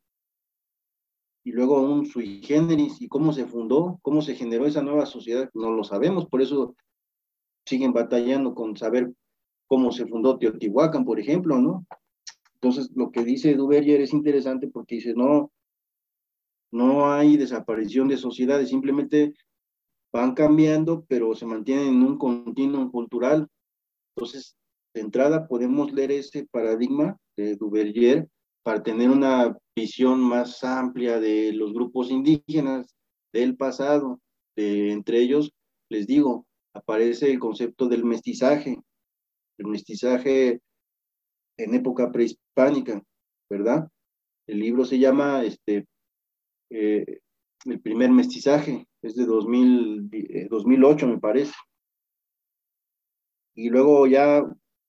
y luego un sui generis y cómo se fundó, cómo se generó esa nueva sociedad, no lo sabemos, por eso siguen batallando con saber cómo se fundó Teotihuacán, por ejemplo, ¿no? Entonces, lo que dice Duverger es interesante porque dice, no, no hay desaparición de sociedades, simplemente van cambiando, pero se mantienen en un continuo cultural. Entonces, de entrada podemos leer ese paradigma de Duverger para tener una visión más amplia de los grupos indígenas del pasado. Entre ellos, les digo, aparece el concepto del mestizaje, el mestizaje en época prehispánica, ¿verdad? El libro se llama este, eh, El primer mestizaje, es de 2000, 2008 eh, me parece. Y luego ya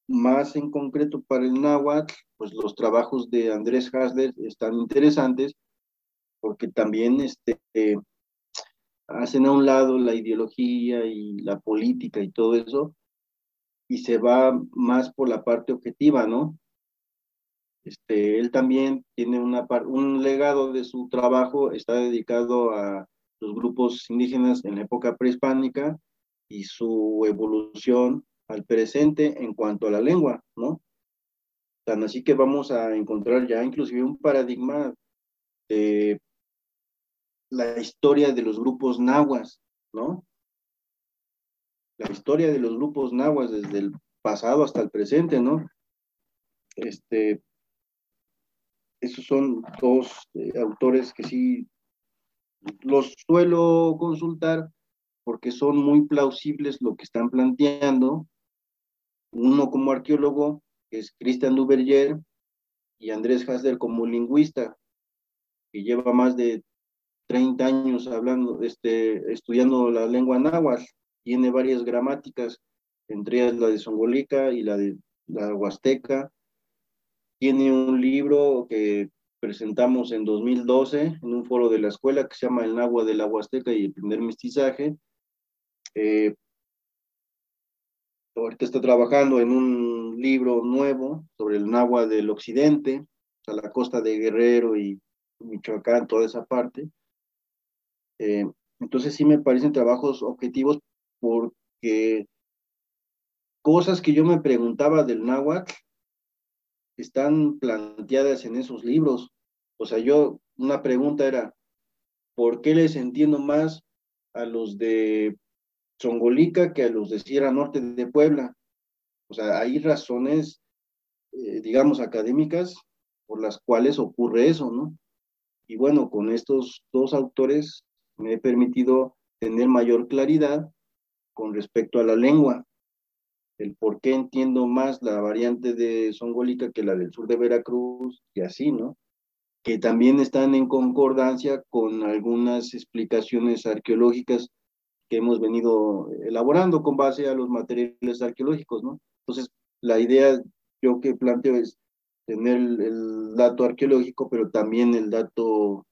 más en concreto para el náhuatl, pues los trabajos de Andrés Hasler están interesantes porque también este, hacen a un lado la ideología y la política y todo eso y se va más por la parte objetiva, ¿no? Este, él también tiene una, un legado de su trabajo, está dedicado a los grupos indígenas en la época prehispánica y su evolución al presente en cuanto a la lengua, ¿no? Así que vamos a encontrar ya inclusive un paradigma de la historia de los grupos nahuas, ¿no? La historia de los grupos nahuas desde el pasado hasta el presente, ¿no? Este, esos son dos eh, autores que sí los suelo consultar porque son muy plausibles lo que están planteando. Uno como arqueólogo, que es Christian Duverger, y Andrés Hasler como lingüista, que lleva más de 30 años hablando, este, estudiando la lengua náhuatl. Tiene varias gramáticas, entre ellas la de Songolica y la de la Huasteca, tiene un libro que presentamos en 2012 en un foro de la escuela que se llama El Nahua de la Huasteca y el primer mestizaje. Eh, ahorita está trabajando en un libro nuevo sobre el Nahua del Occidente, a la costa de Guerrero y Michoacán, toda esa parte. Eh, entonces sí me parecen trabajos objetivos porque cosas que yo me preguntaba del náhuatl están planteadas en esos libros. O sea, yo, una pregunta era, ¿por qué les entiendo más a los de Zongolica que a los de Sierra Norte de Puebla? O sea, hay razones, eh, digamos, académicas por las cuales ocurre eso, ¿no? Y bueno, con estos dos autores me he permitido tener mayor claridad con respecto a la lengua el por qué entiendo más la variante de Songolica que la del sur de Veracruz y así, ¿no? Que también están en concordancia con algunas explicaciones arqueológicas que hemos venido elaborando con base a los materiales arqueológicos, ¿no? Entonces, la idea yo que planteo es tener el, dato arqueológico, pero también el dato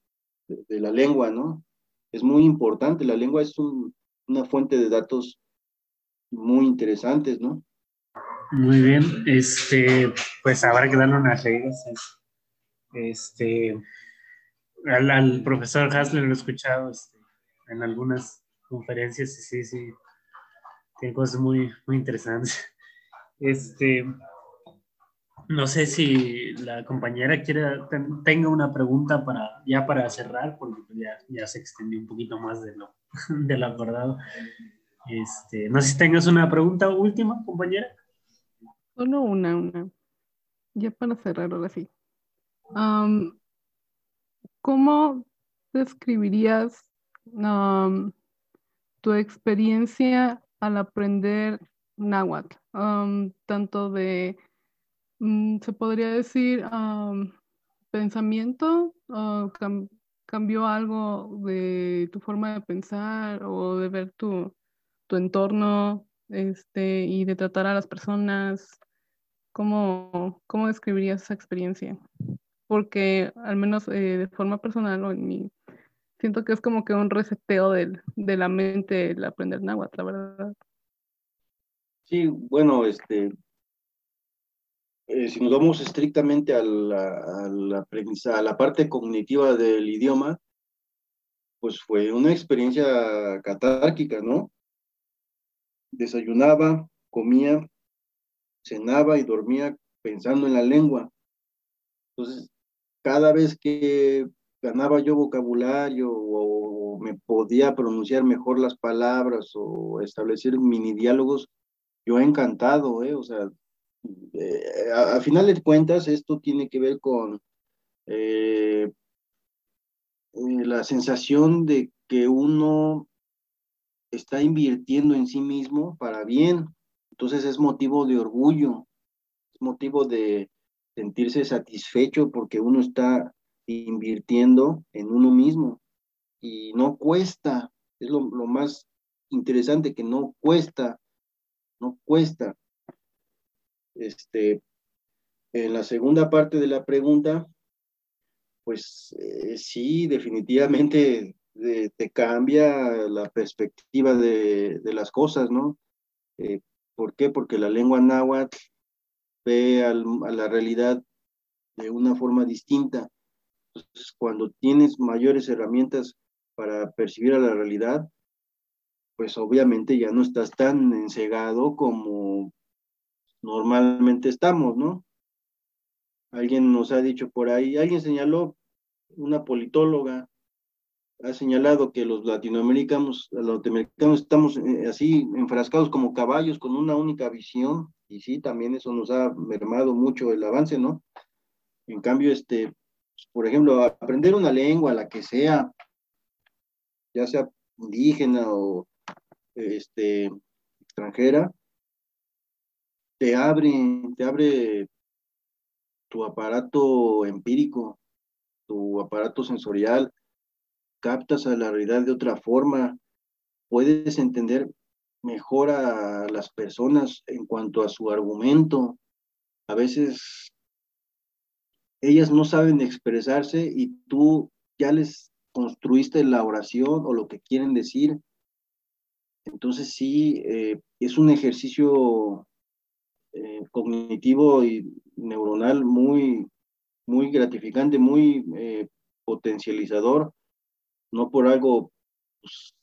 de, la lengua, ¿no? Es muy importante, la lengua es una fuente de datos muy interesantes, ¿no? Muy bien, este, pues habrá que darle unas reglas. Este, al, profesor Hasler lo he escuchado este, en algunas conferencias y sí, sí, tiene cosas muy, muy interesantes. Este, no sé si la compañera quiere, tenga una pregunta para, ya para cerrar, porque ya, ya se extendió un poquito más de lo, de lo acordado. Este, no sé si tengas una pregunta última, compañera. Solo una, una. Ya para cerrar ahora sí. ¿Cómo describirías tu experiencia al aprender náhuatl? tanto de, mm, se podría decir, pensamiento, cambió algo de tu forma de pensar o de ver tu, tu entorno este, y de tratar a las personas? ¿Cómo, cómo describirías esa experiencia? Porque al menos eh, de forma personal o en mi, siento que es como que un reseteo del, de la mente el aprender náhuatl, la verdad. Sí, bueno, este, eh, si nos vamos estrictamente a la, a la, parte cognitiva del idioma, pues fue una experiencia catárquica, ¿no? desayunaba, comía, cenaba y dormía pensando en la lengua. Entonces, cada vez que ganaba yo vocabulario o me podía pronunciar mejor las palabras o establecer mini diálogos, yo he encantado, ¿eh? O sea, eh, a, final de cuentas, esto tiene que ver con eh, la sensación de que uno está invirtiendo en sí mismo para bien. Entonces es motivo de orgullo, es motivo de sentirse satisfecho porque uno está invirtiendo en uno mismo y no cuesta, es lo, lo más interesante que no cuesta, no cuesta. Este, en la segunda parte de la pregunta, pues eh, sí, definitivamente eh, te cambia la perspectiva de, las cosas, ¿no? Eh, ¿Por qué? Porque la lengua náhuatl ve a la realidad de una forma distinta. Entonces, cuando tienes mayores herramientas para percibir a la realidad, pues obviamente ya no estás tan ensegado como normalmente estamos, ¿no? Alguien nos ha dicho por ahí, alguien señaló, una politóloga, ha señalado que los latinoamericanos, los latinoamericanos estamos eh, así enfrascados como caballos con una única visión, y sí, también eso nos ha mermado mucho el avance, ¿no? En cambio, este, por ejemplo, aprender una lengua, la que sea, ya sea indígena o este, extranjera, te abre, te abre tu aparato empírico, tu aparato sensorial, captas a la realidad de otra forma, puedes entender mejor a las personas en cuanto a su argumento. A veces ellas no saben expresarse y tú ya les construiste la oración o lo que quieren decir. Entonces sí, eh, es un ejercicio eh, cognitivo y neuronal muy, muy gratificante, muy eh, potencializador, no por algo pues,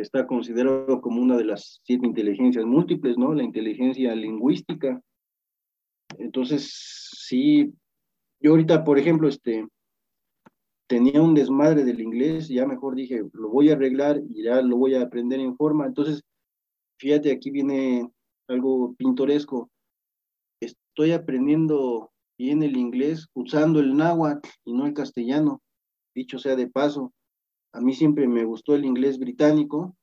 está considerado como una de las siete inteligencias múltiples, ¿no? La inteligencia lingüística. Entonces, sí, yo ahorita, por ejemplo, este, tenía un desmadre del inglés, ya mejor dije, lo voy a arreglar y ya lo voy a aprender en forma. Entonces, fíjate, aquí viene algo pintoresco. Estoy aprendiendo bien el inglés usando el náhuatl y no el castellano, dicho sea de paso. A mí siempre me gustó el inglés británico,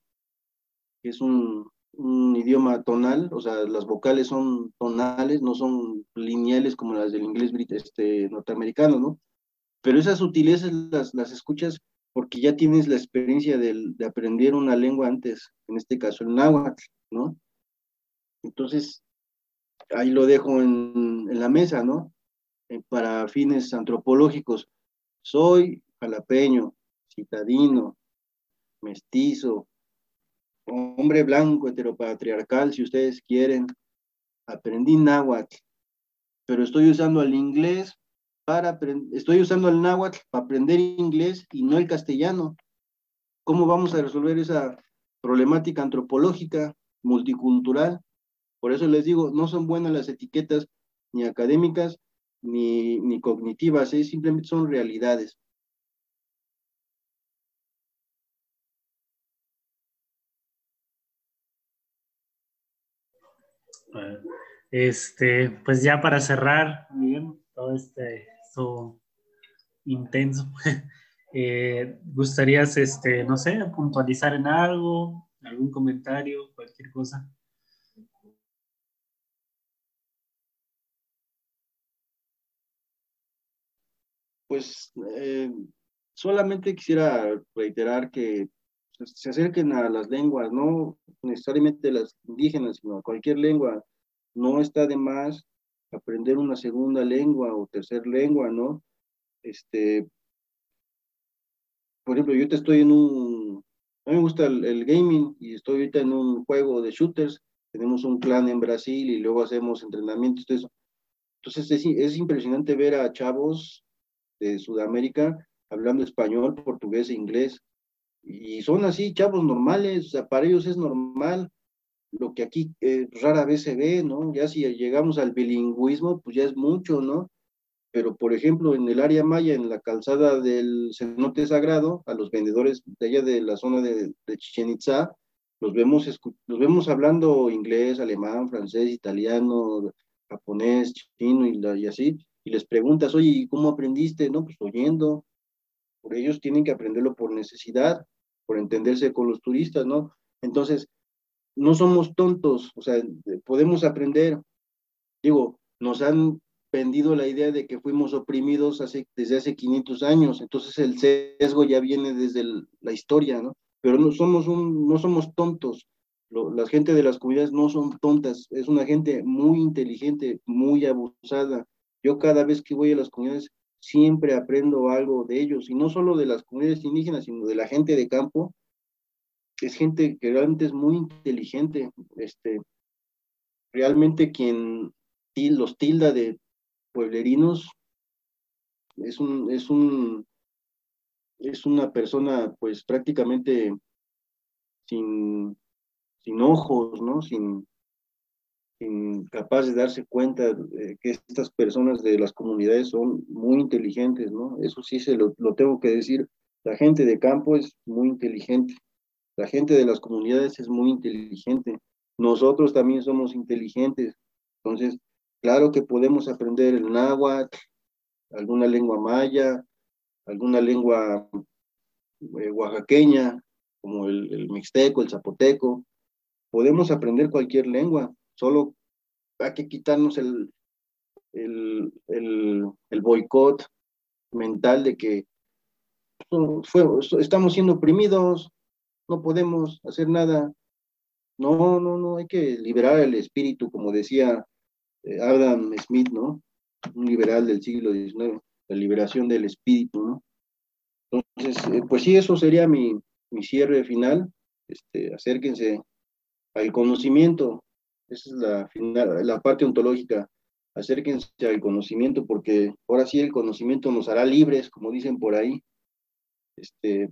que es un, un idioma tonal, o sea, las vocales son tonales, no son lineales como las del inglés este, norteamericano, ¿no? Pero esas sutilezas las, las escuchas porque ya tienes la experiencia de, de aprender una lengua antes, en este caso el náhuatl, ¿no? Entonces, ahí lo dejo en, en la mesa, ¿no? Eh, para fines antropológicos. Soy jalapeño, citadino, mestizo, hombre blanco, heteropatriarcal, si ustedes quieren. Aprendí náhuatl, pero estoy usando el inglés estoy usando el náhuatl para aprender inglés y no el castellano. ¿Cómo vamos a resolver esa problemática antropológica, multicultural? Por eso les digo, no son buenas las etiquetas ni académicas ni, ni cognitivas, ¿eh? simplemente son realidades. Este, pues ya para cerrar, bien, todo este, esto intenso, eh, ¿gustarías, este, no sé, puntualizar en algo, algún comentario, cualquier cosa? Pues eh, solamente quisiera reiterar que se acerquen a las lenguas, no necesariamente las indígenas, sino a cualquier lengua. No está de más aprender una segunda lengua o tercer lengua, ¿no? Este, por ejemplo, yo te estoy en un, a mí me gusta el, gaming y estoy ahorita en un juego de shooters, tenemos un clan en Brasil y luego hacemos entrenamientos, de eso. Entonces es, es impresionante ver a chavos de Sudamérica hablando español, portugués e inglés y son así, chavos normales, o sea, para ellos es normal lo que aquí eh, rara vez se ve, ¿no? Ya si llegamos al bilingüismo, pues ya es mucho, ¿no? Pero, por ejemplo, en el área maya, en la calzada del cenote sagrado, a los vendedores de allá de la zona de, de Chichen Itza, los vemos, los vemos hablando inglés, alemán, francés, italiano, japonés, chino y, y así, y les preguntas, oye, ¿cómo aprendiste? No, pues oyendo, por ellos tienen que aprenderlo por necesidad, por entenderse con los turistas, ¿no? Entonces, no somos tontos, o sea, podemos aprender. Digo, nos han vendido la idea de que fuimos oprimidos hace, desde hace 500 años, entonces el sesgo ya viene desde la historia, ¿no? Pero no somos, un, no somos tontos, la gente de las comunidades no son tontas, es una gente muy inteligente, muy abusada. Yo cada vez que voy a las comunidades siempre aprendo algo de ellos, y no solo de las comunidades indígenas, sino de la gente de campo. Es gente que realmente es muy inteligente, este, realmente quien los tilda de pueblerinos es un, es un, es una persona pues prácticamente sin, sin ojos, ¿no? Sin, sin capaz de darse cuenta de que estas personas de las comunidades son muy inteligentes, ¿no? Eso sí se lo, lo tengo que decir. La gente de campo es muy inteligente. La gente de las comunidades es muy inteligente. Nosotros también somos inteligentes. Entonces, claro que podemos aprender el náhuatl, alguna lengua maya, alguna lengua eh, oaxaqueña, como el, mixteco, el zapoteco. Podemos aprender cualquier lengua, solo hay que quitarnos el, el, el, boicot mental de que estamos siendo oprimidos, no podemos hacer nada. No, no, no, hay que liberar el espíritu, como decía eh, Adam Smith, ¿no? Un liberal del siglo XIX, la liberación del espíritu, ¿no? Entonces, eh, pues sí, eso sería mi, mi cierre final. Este, acérquense al conocimiento, esa es la, final, la parte ontológica. Acérquense al conocimiento porque ahora sí el conocimiento nos hará libres, como dicen por ahí. Este,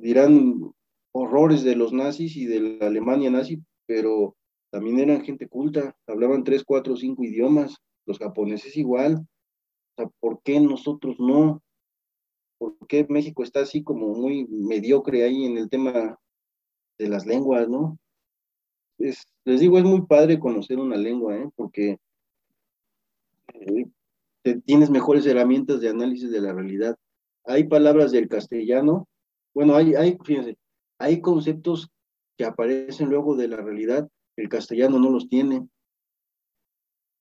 dirán horrores de los nazis y de la Alemania nazi, pero también eran gente culta, hablaban tres, cuatro, cinco idiomas, los japoneses igual. O sea, ¿por qué nosotros no? ¿Por qué México está así como muy mediocre ahí en el tema de las lenguas, no? Es, les digo, es muy padre conocer una lengua, ¿eh? porque eh, tienes mejores herramientas de análisis de la realidad. Hay palabras del castellano, bueno, hay, fíjense, hay conceptos que aparecen luego de la realidad el castellano no los tiene.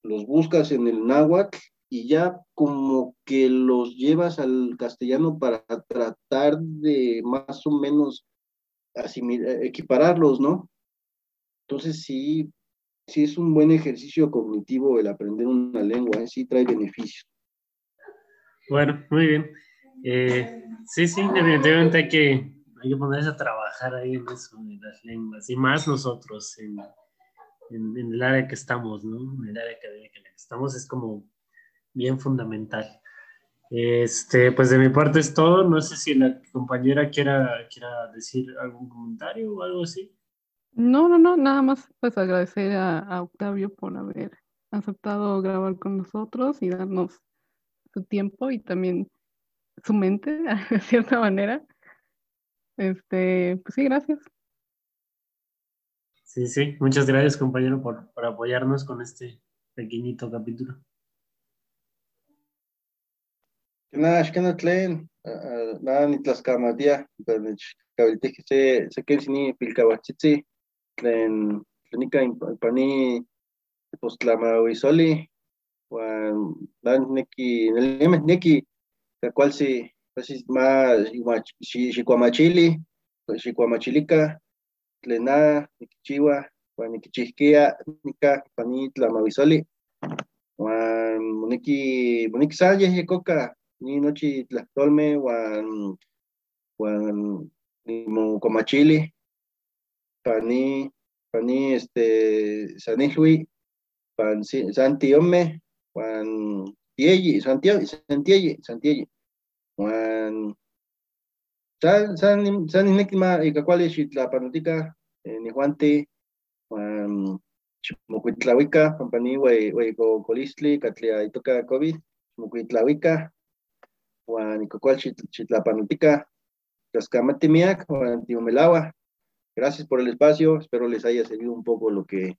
Los buscas en el náhuatl y ya como que los llevas al castellano para tratar de más o menos equipararlos, ¿no? Entonces sí, sí es un buen ejercicio cognitivo el aprender una lengua, ¿eh? sí trae beneficios. Bueno, muy bien. Eh, sí, sí, definitivamente hay que, hay que ponerse a trabajar ahí en eso, en las lenguas, y más nosotros, en, en, el área que estamos, ¿no? En el área académica en la que estamos es como bien fundamental. Este, pues de mi parte es todo. No sé si la compañera quiera, quiera decir algún comentario o algo así. No, no, no, nada más pues agradecer a, Octavio por haber aceptado grabar con nosotros y darnos su tiempo y también su mente, de cierta manera. Este, pues sí, gracias. Sí, sí, muchas gracias compañero por, por apoyarnos con este pequeñito capítulo. Nada, es que no tlen, nada ni tlascamatía, pero cabeltije se se que sini pilcahuachitzi, tlen tlenica impani postlamahuizoli, wan dan neki, neleme neki, cual si, pues más xicuamachili, xicuamachilica, tlena, nikichiwa, wan nikichihkia, nika, panitla, mavisoli, wan moniki, moniki sal yecoca, ni nochi tlahtolme, wan, wan, comachili, pani, pani, este, sanilhui, pan, wan, tieyi, santiago, santiayi, santiayi, wan, san san san inekima ikakuali xitlapanutika nihuanti um, ximokuitlauika pampa niuei ueikokolistli katli itoka COVID ximokuitlauika uan ikakuali xitlapanutika tlaskamati miak uan timomelaua gracias por el espacio espero les haya servido un poco lo que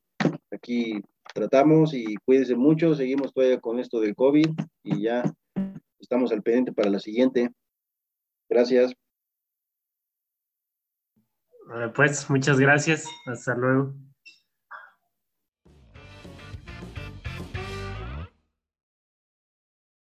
aquí tratamos y cuídense mucho seguimos todavía con esto del COVID y ya estamos al pendiente para la siguiente gracias Pues muchas gracias. Hasta luego.